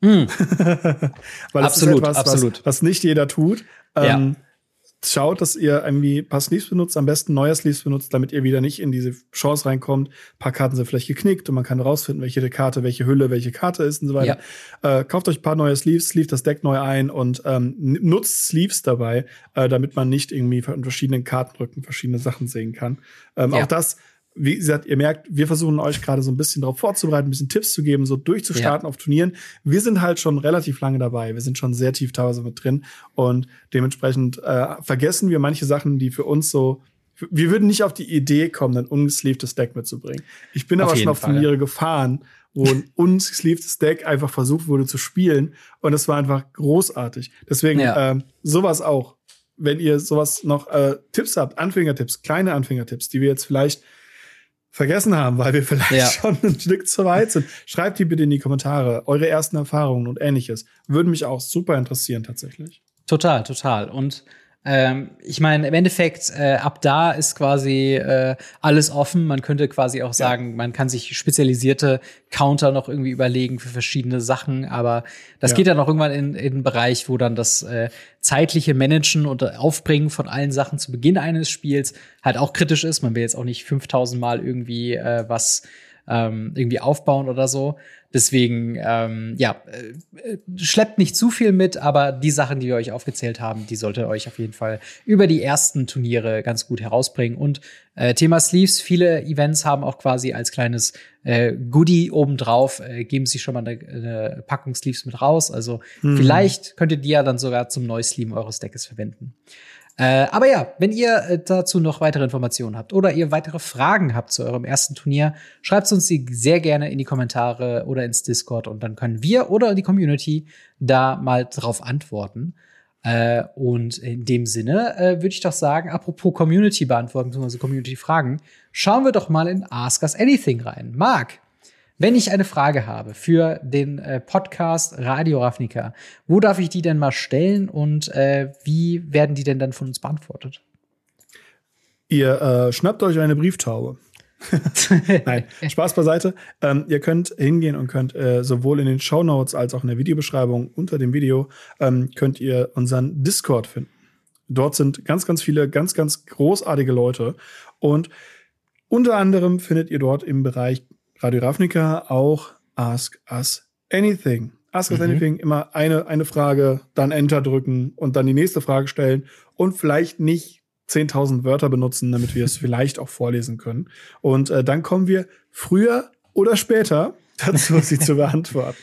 Mm. Weil das absolut, ist etwas, absolut. Was, was nicht jeder tut. Ja. Ähm, schaut, dass ihr irgendwie ein paar Sleeves benutzt, am besten neue Sleeves benutzt, damit ihr wieder nicht in diese Chance reinkommt. Ein paar Karten sind vielleicht geknickt und man kann rausfinden, welche Karte, welche Hülle, welche Karte ist und so weiter. Ja. Äh, kauft euch ein paar neue Sleeves, sleeve das Deck neu ein und ähm, nutzt Sleeves dabei, äh, damit man nicht irgendwie von verschiedenen Kartenrücken verschiedene Sachen sehen kann. Ähm, ja. Auch das wie gesagt, ihr merkt, wir versuchen euch gerade so ein bisschen darauf vorzubereiten, ein bisschen Tipps zu geben, so durchzustarten ja. auf Turnieren. Wir sind halt schon relativ lange dabei. Wir sind schon sehr tief teilweise mit drin und dementsprechend äh, vergessen wir manche Sachen, die für uns so wir würden nicht auf die Idee kommen, ein ungesleevtes Deck mitzubringen. Ich bin auf aber schon auf Fall, Turniere ja. gefahren, wo ein ungesleevtes Deck einfach versucht wurde zu spielen und es war einfach großartig. Deswegen ja. ähm, sowas auch. Wenn ihr sowas noch äh, Tipps habt, Anfängertipps, kleine Anfängertipps, die wir jetzt vielleicht vergessen haben, weil wir vielleicht ja. schon ein Stück zu weit sind. Schreibt die bitte in die Kommentare, eure ersten Erfahrungen und ähnliches. Würde mich auch super interessieren tatsächlich. Total, total. Und ähm, ich meine, im Endeffekt, äh, ab da ist quasi äh, alles offen. Man könnte quasi auch sagen, ja. man kann sich spezialisierte Counter noch irgendwie überlegen für verschiedene Sachen, aber das ja. geht dann auch irgendwann in, in den Bereich, wo dann das äh, zeitliche Managen und Aufbringen von allen Sachen zu Beginn eines Spiels halt auch kritisch ist. Man will jetzt auch nicht 5000 Mal irgendwie äh, was ähm, irgendwie aufbauen oder so. Deswegen, ähm, ja, äh, schleppt nicht zu viel mit, aber die Sachen, die wir euch aufgezählt haben, die sollte euch auf jeden Fall über die ersten Turniere ganz gut herausbringen. Und äh, Thema Sleeves, viele Events haben auch quasi als kleines äh, Goodie obendrauf, äh, geben sie schon mal eine, eine Packung Sleeves mit raus. Also mhm. vielleicht könnt ihr die ja dann sogar zum Neusleeven eures Deckes verwenden. Äh, aber ja, wenn ihr äh, dazu noch weitere Informationen habt oder ihr weitere Fragen habt zu eurem ersten Turnier, schreibt uns die sehr gerne in die Kommentare oder ins Discord und dann können wir oder die Community da mal drauf antworten. Äh, und in dem Sinne äh, würde ich doch sagen, apropos Community beantworten, beziehungsweise Community Fragen, schauen wir doch mal in Ask Us Anything rein. Marc, wenn ich eine Frage habe für den äh, Podcast Radio Ravnica, wo darf ich die denn mal stellen und äh, wie werden die denn dann von uns beantwortet? Ihr äh, schnappt euch eine Brieftaube. Nein, Spaß beiseite. Ähm, ihr könnt hingehen und könnt äh, sowohl in den Show Notes als auch in der Videobeschreibung unter dem Video ähm, könnt ihr unseren Discord finden. Dort sind ganz, ganz viele ganz, ganz großartige Leute und unter anderem findet ihr dort im Bereich Radio Ravnica auch Ask Us Anything. Ask Us mhm. Anything, immer eine, eine Frage, dann Enter drücken und dann die nächste Frage stellen und vielleicht nicht 10.000 Wörter benutzen, damit wir es vielleicht auch vorlesen können. Und äh, dann kommen wir früher oder später dazu, sie zu beantworten.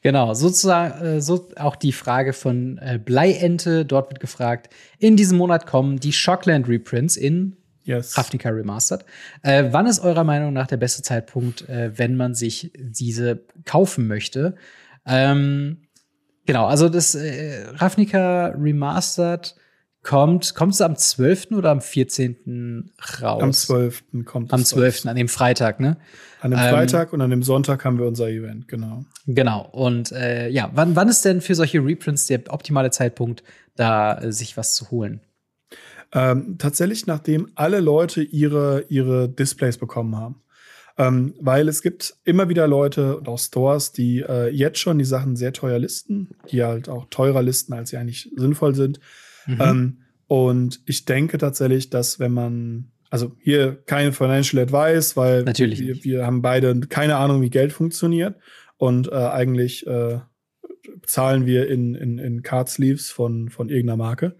Genau, sozusagen äh, so auch die Frage von äh, Bleiente. Dort wird gefragt: In diesem Monat kommen die Shockland Reprints in Yes. Ravnica Remastered. Äh, wann ist eurer Meinung nach der beste Zeitpunkt, äh, wenn man sich diese kaufen möchte? Ähm, genau, also das äh, Ravnica Remastered kommt, kommt es am 12. oder am 14. raus? Am 12. kommt es. Am 12. Raus. an dem Freitag, ne? An dem Freitag ähm, und an dem Sonntag haben wir unser Event, genau. Genau. Und äh, ja, wann, wann ist denn für solche Reprints der optimale Zeitpunkt, da äh, sich was zu holen? Ähm, tatsächlich, nachdem alle Leute ihre, ihre Displays bekommen haben. Ähm, weil es gibt immer wieder Leute und auch Stores, die äh, jetzt schon die Sachen sehr teuer listen, die halt auch teurer listen, als sie eigentlich sinnvoll sind. Mhm. Ähm, und ich denke tatsächlich, dass wenn man, also hier keine Financial Advice, weil Natürlich wir, wir haben beide keine Ahnung, wie Geld funktioniert und äh, eigentlich äh, zahlen wir in, in, in Card Sleeves von, von irgendeiner Marke.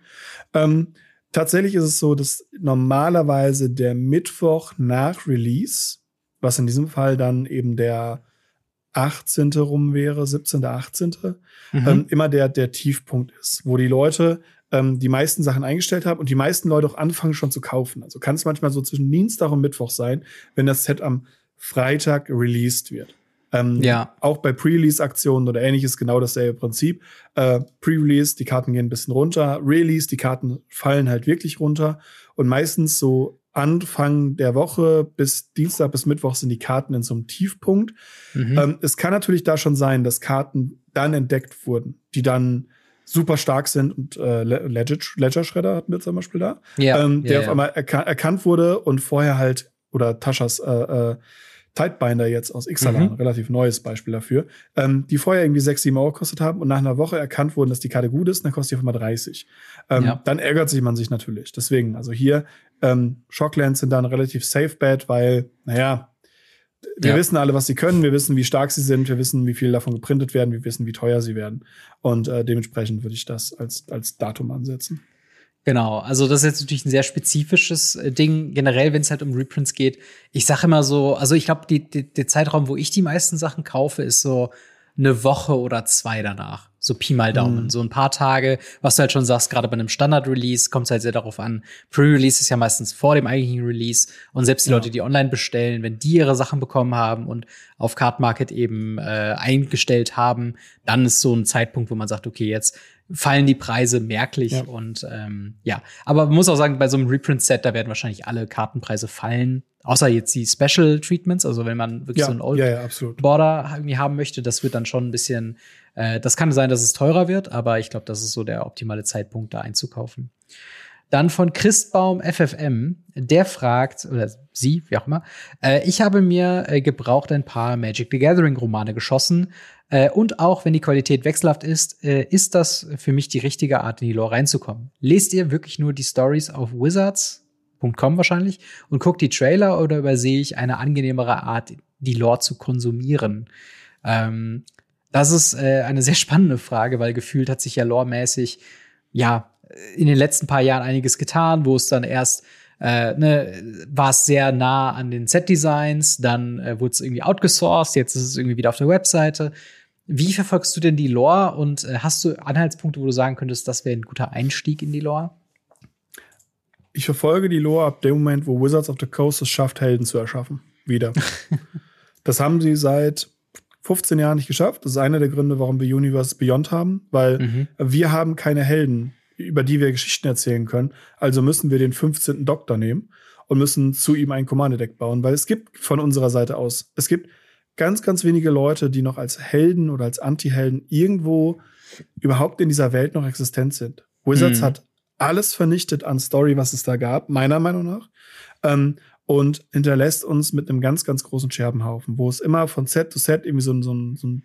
Ähm, Tatsächlich ist es so, dass normalerweise der Mittwoch nach Release, was in diesem Fall dann eben der 18. rum wäre, 17., 18., mhm. ähm, immer der, der Tiefpunkt ist, wo die Leute ähm, die meisten Sachen eingestellt haben und die meisten Leute auch anfangen schon zu kaufen. Also kann es manchmal so zwischen Dienstag und Mittwoch sein, wenn das Set am Freitag released wird. Ähm, ja. Auch bei Pre-Release-Aktionen oder ähnliches genau dasselbe Prinzip. Äh, Pre-Release, die Karten gehen ein bisschen runter. Release, die Karten fallen halt wirklich runter. Und meistens so Anfang der Woche bis Dienstag bis Mittwoch sind die Karten in so einem Tiefpunkt. Mhm. Ähm, es kann natürlich da schon sein, dass Karten dann entdeckt wurden, die dann super stark sind und äh, Ledger, Ledger Shredder hatten wir zum Beispiel da, ja, ähm, der ja, auf einmal erka erkannt wurde und vorher halt oder Taschas äh, äh, Tidebinder jetzt aus Ixalan, mhm. relativ neues Beispiel dafür, ähm, die vorher irgendwie 6, 7 Euro gekostet haben und nach einer Woche erkannt wurden, dass die Karte gut ist, dann kostet die auf einmal 30. Ähm, ja. Dann ärgert sich man sich natürlich. Deswegen, also hier, ähm, Shocklands sind da ein relativ safe Bet, weil, naja, wir ja. wissen alle, was sie können, wir wissen, wie stark sie sind, wir wissen, wie viel davon geprintet werden, wir wissen, wie teuer sie werden. Und äh, dementsprechend würde ich das als, als Datum ansetzen. Genau, also das ist jetzt natürlich ein sehr spezifisches äh, Ding, generell, wenn es halt um Reprints geht. Ich sage immer so, also ich glaube, die, die, der Zeitraum, wo ich die meisten Sachen kaufe, ist so eine Woche oder zwei danach. So Pi mal Daumen. Mhm. So ein paar Tage, was du halt schon sagst, gerade bei einem Standard-Release kommt es halt sehr darauf an. Pre-Release ist ja meistens vor dem eigentlichen Release. Und selbst die ja. Leute, die online bestellen, wenn die ihre Sachen bekommen haben und auf Card Market eben äh, eingestellt haben, dann ist so ein Zeitpunkt, wo man sagt, okay, jetzt fallen die Preise merklich ja. und ähm, ja. Aber man muss auch sagen, bei so einem Reprint-Set, da werden wahrscheinlich alle Kartenpreise fallen. Außer jetzt die Special Treatments, also wenn man wirklich ja, so ein Old ja, ja, Border irgendwie haben möchte, das wird dann schon ein bisschen, äh, das kann sein, dass es teurer wird, aber ich glaube, das ist so der optimale Zeitpunkt, da einzukaufen. Dann von Christbaum FFM, der fragt, oder sie, wie auch immer, äh, ich habe mir äh, gebraucht ein paar Magic the Gathering Romane geschossen, äh, und auch wenn die Qualität wechselhaft ist, äh, ist das für mich die richtige Art, in die Lore reinzukommen. Lest ihr wirklich nur die Stories auf Wizards.com wahrscheinlich und guckt die Trailer oder übersehe ich eine angenehmere Art, die Lore zu konsumieren? Ähm, das ist äh, eine sehr spannende Frage, weil gefühlt hat sich ja loremäßig ja in den letzten paar Jahren einiges getan, wo es dann erst äh, ne, war es sehr nah an den Set-Designs, dann äh, wurde es irgendwie outgesourced, jetzt ist es irgendwie wieder auf der Webseite. Wie verfolgst du denn die Lore und äh, hast du Anhaltspunkte, wo du sagen könntest, das wäre ein guter Einstieg in die Lore? Ich verfolge die Lore ab dem Moment, wo Wizards of the Coast es schafft, Helden zu erschaffen. Wieder. das haben sie seit 15 Jahren nicht geschafft. Das ist einer der Gründe, warum wir Universe Beyond haben, weil mhm. wir haben keine Helden über die wir Geschichten erzählen können. Also müssen wir den 15. Doktor nehmen und müssen zu ihm ein Commander-Deck bauen, weil es gibt von unserer Seite aus, es gibt ganz, ganz wenige Leute, die noch als Helden oder als Anti-Helden irgendwo überhaupt in dieser Welt noch existent sind. Wizards mhm. hat alles vernichtet an Story, was es da gab, meiner Meinung nach. Ähm, und hinterlässt uns mit einem ganz, ganz großen Scherbenhaufen, wo es immer von Set zu Set irgendwie so, so, so ein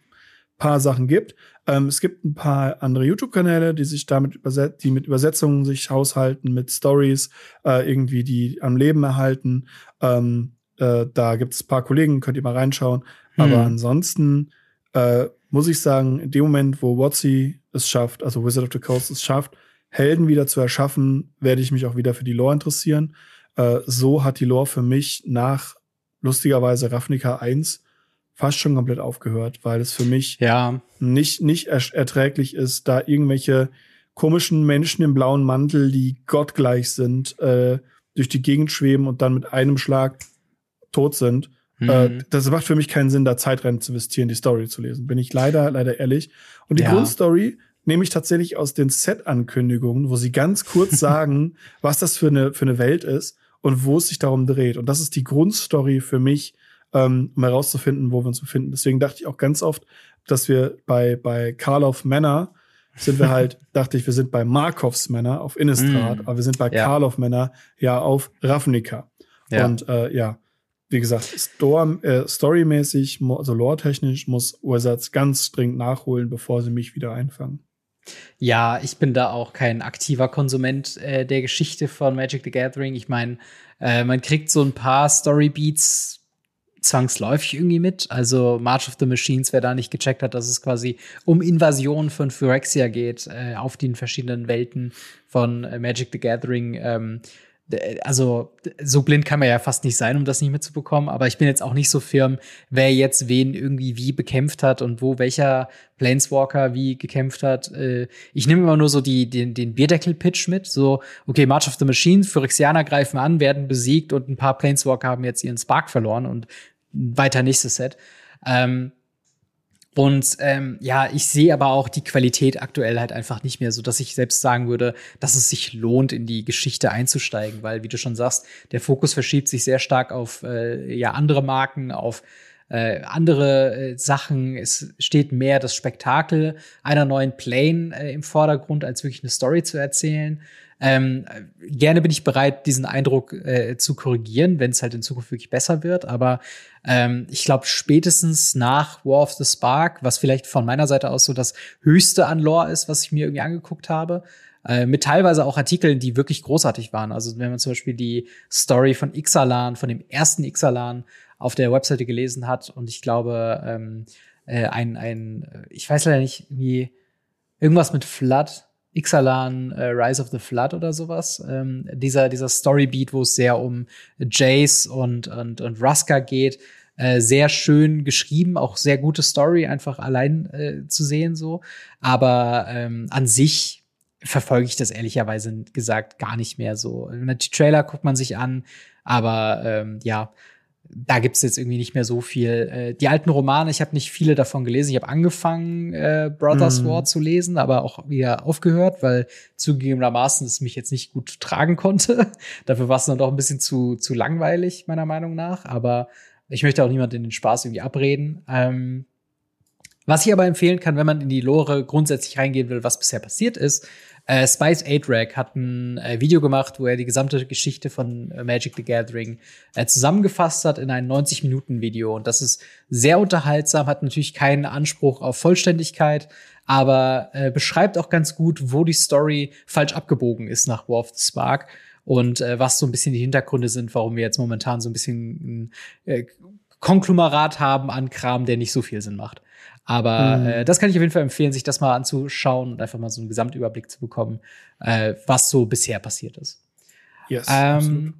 paar Sachen gibt. Ähm, es gibt ein paar andere YouTube-Kanäle, die sich damit überset die mit Übersetzungen sich haushalten, mit Stories äh, irgendwie, die am Leben erhalten. Ähm, äh, da gibt es ein paar Kollegen, könnt ihr mal reinschauen. Hm. Aber ansonsten äh, muss ich sagen, in dem Moment, wo Watsi es schafft, also Wizard of the Coast es schafft, Helden wieder zu erschaffen, werde ich mich auch wieder für die Lore interessieren. Äh, so hat die Lore für mich nach lustigerweise Ravnica 1 fast schon komplett aufgehört, weil es für mich ja. nicht, nicht erträglich ist, da irgendwelche komischen Menschen im blauen Mantel, die gottgleich sind, äh, durch die Gegend schweben und dann mit einem Schlag tot sind. Mhm. Äh, das macht für mich keinen Sinn, da Zeitrennen zu investieren, die Story zu lesen. Bin ich leider, leider ehrlich. Und die ja. Grundstory nehme ich tatsächlich aus den Set-Ankündigungen, wo sie ganz kurz sagen, was das für eine, für eine Welt ist und wo es sich darum dreht. Und das ist die Grundstory für mich ähm, um herauszufinden, wo wir uns befinden. Deswegen dachte ich auch ganz oft, dass wir bei, bei Karlov Männer sind wir halt, dachte ich, wir sind bei Markovs Männer auf Innistrad, mm. aber wir sind bei ja. Karlov Männer ja auf Ravnica. Ja. Und äh, ja, wie gesagt, Storm, äh, storymäßig, also lore-technisch muss Wizards ganz dringend nachholen, bevor sie mich wieder einfangen. Ja, ich bin da auch kein aktiver Konsument äh, der Geschichte von Magic the Gathering. Ich meine, äh, man kriegt so ein paar Storybeats zwangsläufig irgendwie mit. Also March of the Machines, wer da nicht gecheckt hat, dass es quasi um Invasion von Phyrexia geht, äh, auf den verschiedenen Welten von äh, Magic the Gathering. Ähm, also so blind kann man ja fast nicht sein, um das nicht mitzubekommen. Aber ich bin jetzt auch nicht so firm, wer jetzt wen irgendwie wie bekämpft hat und wo welcher Planeswalker wie gekämpft hat. Äh, ich nehme immer nur so die, den, den Bierdeckel-Pitch mit. So, okay, March of the Machines, Phyrexianer greifen an, werden besiegt und ein paar Planeswalker haben jetzt ihren Spark verloren und weiter nächstes Set. Ähm, und ähm, ja, ich sehe aber auch die Qualität aktuell halt einfach nicht mehr, so dass ich selbst sagen würde, dass es sich lohnt, in die Geschichte einzusteigen, weil, wie du schon sagst, der Fokus verschiebt sich sehr stark auf äh, ja andere Marken, auf äh, andere äh, Sachen. Es steht mehr das Spektakel einer neuen Plane äh, im Vordergrund, als wirklich eine Story zu erzählen. Ähm, gerne bin ich bereit, diesen Eindruck äh, zu korrigieren, wenn es halt in Zukunft wirklich besser wird. Aber ähm, ich glaube, spätestens nach War of the Spark, was vielleicht von meiner Seite aus so das Höchste an Lore ist, was ich mir irgendwie angeguckt habe, äh, mit teilweise auch Artikeln, die wirklich großartig waren. Also wenn man zum Beispiel die Story von Ixalan, von dem ersten Ixalan auf der Webseite gelesen hat und ich glaube, ähm, äh, ein, ein, ich weiß leider nicht, wie irgendwas mit Flood, Ixalan äh, Rise of the Flood oder sowas. Ähm, dieser, dieser Storybeat, wo es sehr um Jace und, und, und Ruska geht. Äh, sehr schön geschrieben, auch sehr gute Story, einfach allein äh, zu sehen so. Aber ähm, an sich verfolge ich das ehrlicherweise gesagt gar nicht mehr so. Die Trailer guckt man sich an, aber ähm, ja, da gibt's jetzt irgendwie nicht mehr so viel. Äh, die alten Romane, ich habe nicht viele davon gelesen. Ich habe angefangen, äh, Brothers mm. War zu lesen, aber auch wieder aufgehört, weil zugegebenermaßen es mich jetzt nicht gut tragen konnte. Dafür war es dann doch ein bisschen zu, zu langweilig, meiner Meinung nach. Aber ich möchte auch niemand in den Spaß irgendwie abreden. Ähm, was ich aber empfehlen kann, wenn man in die Lore grundsätzlich reingehen will, was bisher passiert ist, äh, Spice 8 Rack hat ein äh, Video gemacht, wo er die gesamte Geschichte von äh, Magic the Gathering äh, zusammengefasst hat in ein 90-Minuten-Video. Und das ist sehr unterhaltsam, hat natürlich keinen Anspruch auf Vollständigkeit, aber äh, beschreibt auch ganz gut, wo die Story falsch abgebogen ist nach War of the Spark und äh, was so ein bisschen die Hintergründe sind, warum wir jetzt momentan so ein bisschen ein äh, Konglomerat haben an Kram, der nicht so viel Sinn macht. Aber mhm. äh, das kann ich auf jeden Fall empfehlen, sich das mal anzuschauen und einfach mal so einen Gesamtüberblick zu bekommen, äh, was so bisher passiert ist. Yes, ähm,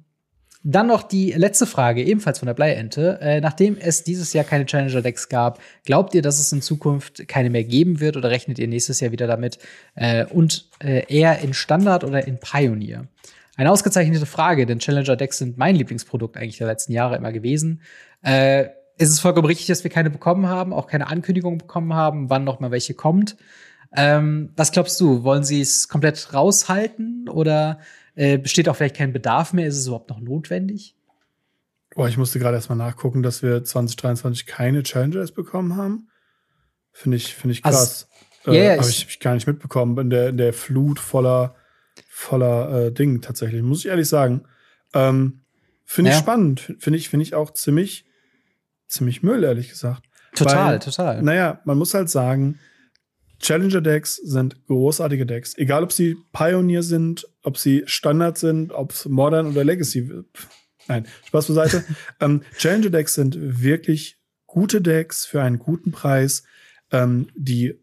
dann noch die letzte Frage, ebenfalls von der Bleiente. Äh, nachdem es dieses Jahr keine Challenger-Decks gab, glaubt ihr, dass es in Zukunft keine mehr geben wird oder rechnet ihr nächstes Jahr wieder damit? Äh, und äh, eher in Standard oder in Pioneer? Eine ausgezeichnete Frage, denn Challenger-Decks sind mein Lieblingsprodukt eigentlich der letzten Jahre immer gewesen. Äh, ist es vollkommen richtig, dass wir keine bekommen haben, auch keine Ankündigung bekommen haben, wann noch mal welche kommt. Ähm, was glaubst du? Wollen sie es komplett raushalten oder äh, besteht auch vielleicht kein Bedarf mehr? Ist es überhaupt noch notwendig? Oh, ich musste gerade erstmal nachgucken, dass wir 2023 keine Challengers bekommen haben. Finde ich, finde ich also, krass. Also, äh, yeah, Habe ich, ich gar nicht mitbekommen in der, in der Flut voller, voller äh, Dinge tatsächlich, muss ich ehrlich sagen. Ähm, finde ich ja. spannend. Finde ich, finde ich auch ziemlich, ziemlich Müll, ehrlich gesagt. Total, Weil, total. Naja, man muss halt sagen, Challenger-Decks sind großartige Decks. Egal, ob sie Pioneer sind, ob sie Standard sind, ob es Modern oder Legacy. Nein, Spaß beiseite. ähm, Challenger-Decks sind wirklich gute Decks für einen guten Preis, ähm, die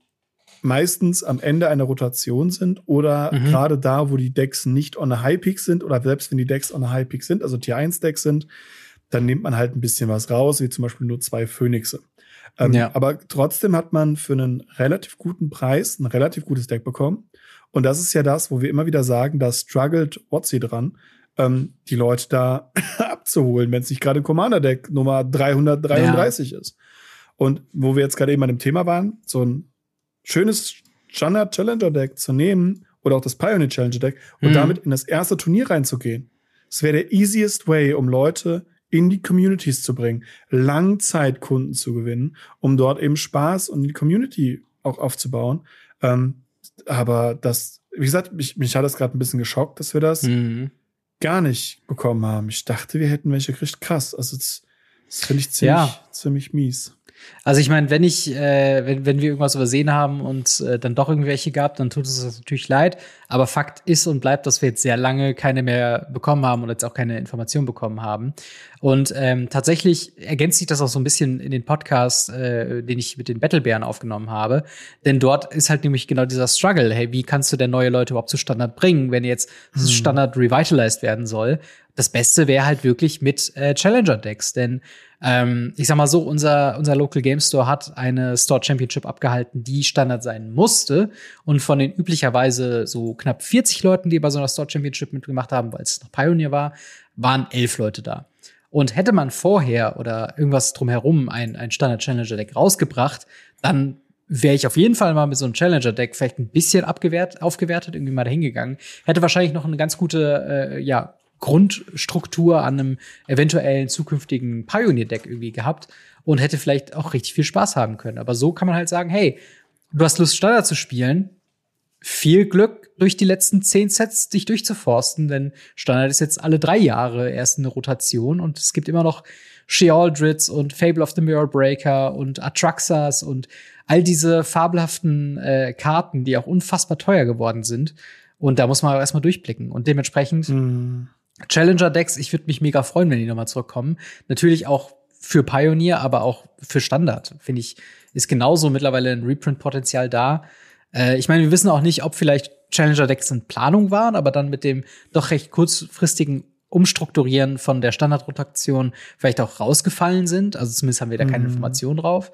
meistens am Ende einer Rotation sind oder mhm. gerade da, wo die Decks nicht on a High Peak sind oder selbst wenn die Decks on a High Peak sind, also Tier 1 Decks sind, dann nimmt man halt ein bisschen was raus, wie zum Beispiel nur zwei Phönixe. Ähm, ja. Aber trotzdem hat man für einen relativ guten Preis ein relativ gutes Deck bekommen. Und das ist ja das, wo wir immer wieder sagen, da struggelt Watsi dran, ähm, die Leute da abzuholen, wenn es nicht gerade Commander-Deck Nummer 333 ja. ist. Und wo wir jetzt gerade eben an dem Thema waren, so ein schönes Standard Challenger Deck zu nehmen oder auch das Pioneer Challenger Deck und mhm. damit in das erste Turnier reinzugehen. Das wäre der easiest way, um Leute in die Communities zu bringen, Langzeitkunden zu gewinnen, um dort eben Spaß und die Community auch aufzubauen. Ähm, aber das, wie gesagt, mich, mich hat das gerade ein bisschen geschockt, dass wir das mhm. gar nicht bekommen haben. Ich dachte, wir hätten welche gekriegt. Krass. Also das, das finde ich ziemlich, ja. ziemlich mies. Also ich meine, wenn ich, äh, wenn, wenn wir irgendwas übersehen haben und äh, dann doch irgendwelche gab, dann tut es uns natürlich leid. Aber Fakt ist und bleibt, dass wir jetzt sehr lange keine mehr bekommen haben und jetzt auch keine Informationen bekommen haben. Und ähm, tatsächlich ergänzt sich das auch so ein bisschen in den Podcast, äh, den ich mit den Battlebären aufgenommen habe. Denn dort ist halt nämlich genau dieser Struggle. Hey, wie kannst du denn neue Leute überhaupt zu Standard bringen, wenn jetzt hm. Standard revitalized werden soll? Das Beste wäre halt wirklich mit äh, Challenger-Decks, denn ähm, ich sag mal so, unser, unser Local Game Store hat eine Store Championship abgehalten, die Standard sein musste. Und von den üblicherweise so knapp 40 Leuten, die bei so einer Store Championship mitgemacht haben, weil es noch Pioneer war, waren elf Leute da. Und hätte man vorher oder irgendwas drumherum ein, ein Standard Challenger Deck rausgebracht, dann wäre ich auf jeden Fall mal mit so einem Challenger-Deck vielleicht ein bisschen abgewehrt, aufgewertet, irgendwie mal dahingegangen. Hätte wahrscheinlich noch eine ganz gute, äh, ja, Grundstruktur an einem eventuellen zukünftigen Pioneer-Deck irgendwie gehabt und hätte vielleicht auch richtig viel Spaß haben können. Aber so kann man halt sagen, hey, du hast Lust, Standard zu spielen. Viel Glück, durch die letzten zehn Sets dich durchzuforsten, denn Standard ist jetzt alle drei Jahre erst eine Rotation und es gibt immer noch Shealdrids und Fable of the Mirror Breaker und Atraxas und all diese fabelhaften äh, Karten, die auch unfassbar teuer geworden sind. Und da muss man erstmal durchblicken. Und dementsprechend mm. Challenger-Decks, ich würde mich mega freuen, wenn die nochmal zurückkommen. Natürlich auch für Pioneer, aber auch für Standard, finde ich, ist genauso mittlerweile ein Reprint-Potenzial da. Äh, ich meine, wir wissen auch nicht, ob vielleicht Challenger-Decks in Planung waren, aber dann mit dem doch recht kurzfristigen Umstrukturieren von der Standardrotation vielleicht auch rausgefallen sind. Also zumindest haben wir da keine mhm. Informationen drauf.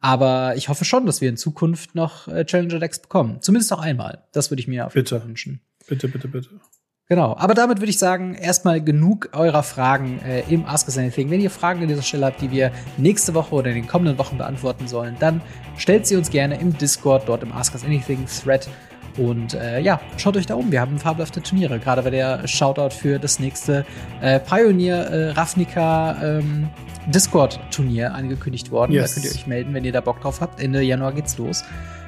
Aber ich hoffe schon, dass wir in Zukunft noch äh, Challenger-Decks bekommen. Zumindest auch einmal. Das würde ich mir auf jeden Fall wünschen. Bitte, bitte, bitte. Genau, aber damit würde ich sagen, erstmal genug eurer Fragen äh, im Ask Us Anything. Wenn ihr Fragen an dieser Stelle habt, die wir nächste Woche oder in den kommenden Wochen beantworten sollen, dann stellt sie uns gerne im Discord, dort im Ask Us Anything Thread. Und äh, ja, schaut euch da um. Wir haben fabelhafte Turniere. Gerade bei der Shoutout für das nächste äh, Pioneer äh, Ravnica ähm, Discord-Turnier angekündigt worden. Yes. Da könnt ihr euch melden, wenn ihr da Bock drauf habt. Ende Januar geht's los.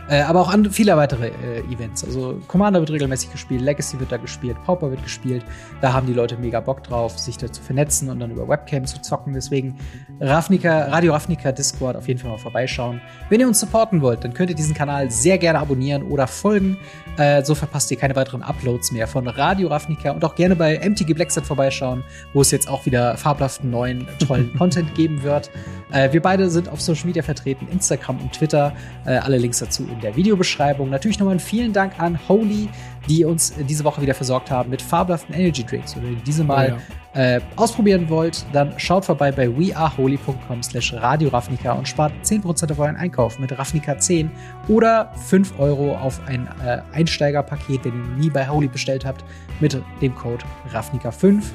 Äh, aber auch an, viele weitere äh, Events. Also Commander wird regelmäßig gespielt, Legacy wird da gespielt, Pauper wird gespielt. Da haben die Leute mega Bock drauf, sich da zu vernetzen und dann über Webcam zu zocken. Deswegen Ravnica, Radio Ravnica Discord auf jeden Fall mal vorbeischauen. Wenn ihr uns supporten wollt, dann könnt ihr diesen Kanal sehr gerne abonnieren oder folgen. Äh, so verpasst ihr keine weiteren Uploads mehr von Radio Ravnica und auch gerne bei MTG Blackset vorbeischauen, wo es jetzt auch wieder fabelhaften neuen, tollen Content geben wird. Äh, wir beide sind auf Social Media vertreten, Instagram und Twitter. Äh, alle Links dazu in der Videobeschreibung. Natürlich nochmal vielen Dank an Holy, die uns diese Woche wieder versorgt haben mit fabelhaften Energy Drinks. Wenn ihr diese mal oh ja. äh, ausprobieren wollt, dann schaut vorbei bei weareholy.com slash Radio Ravnica und spart 10% auf euren Einkauf mit Ravnica 10 oder 5 Euro auf ein äh, Einsteigerpaket, wenn ihr nie bei Holy bestellt habt, mit dem Code Ravnica 5.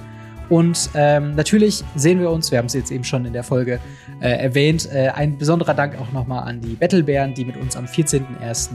Und ähm, natürlich sehen wir uns, wir haben es jetzt eben schon in der Folge äh, erwähnt, äh, ein besonderer Dank auch nochmal an die Battlebären, die mit uns am 14.01.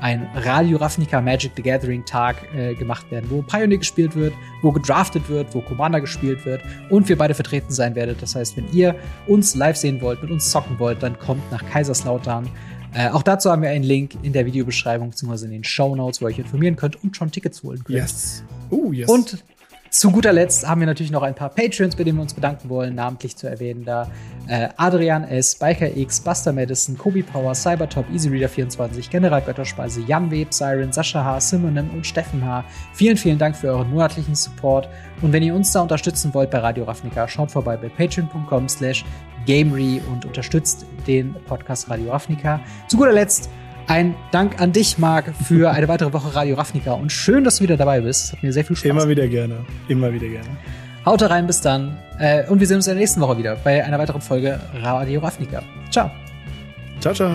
ein Radio Ravnica Magic the Gathering Tag äh, gemacht werden, wo Pioneer gespielt wird, wo gedraftet wird, wo Commander gespielt wird und wir beide vertreten sein werdet. Das heißt, wenn ihr uns live sehen wollt, mit uns zocken wollt, dann kommt nach Kaiserslautern. Äh, auch dazu haben wir einen Link in der Videobeschreibung bzw. in den Show Notes, wo ihr euch informieren könnt und schon Tickets holen könnt. Yes. Uh, yes. Und zu guter Letzt haben wir natürlich noch ein paar Patreons, bei denen wir uns bedanken wollen, namentlich zu erwähnen da äh, Adrian S., Biker X, Buster Madison, Kobi Power, Cybertop, EasyReader24, General Götterspeise, Jan Web, Siren, Sascha H., Simonim und Steffen H. Vielen, vielen Dank für euren monatlichen Support. Und wenn ihr uns da unterstützen wollt bei Radio Ravnica, schaut vorbei bei patreon.com slash gamery und unterstützt den Podcast Radio Ravnica. Zu guter Letzt ein Dank an dich, Marc, für eine weitere Woche Radio Ravnica und schön, dass du wieder dabei bist. Hat mir sehr viel Spaß. Immer wieder gerne. Immer wieder gerne. Haut rein, bis dann. Äh, und wir sehen uns in der nächsten Woche wieder bei einer weiteren Folge Radio Ravnica. Ciao. Ciao, ciao.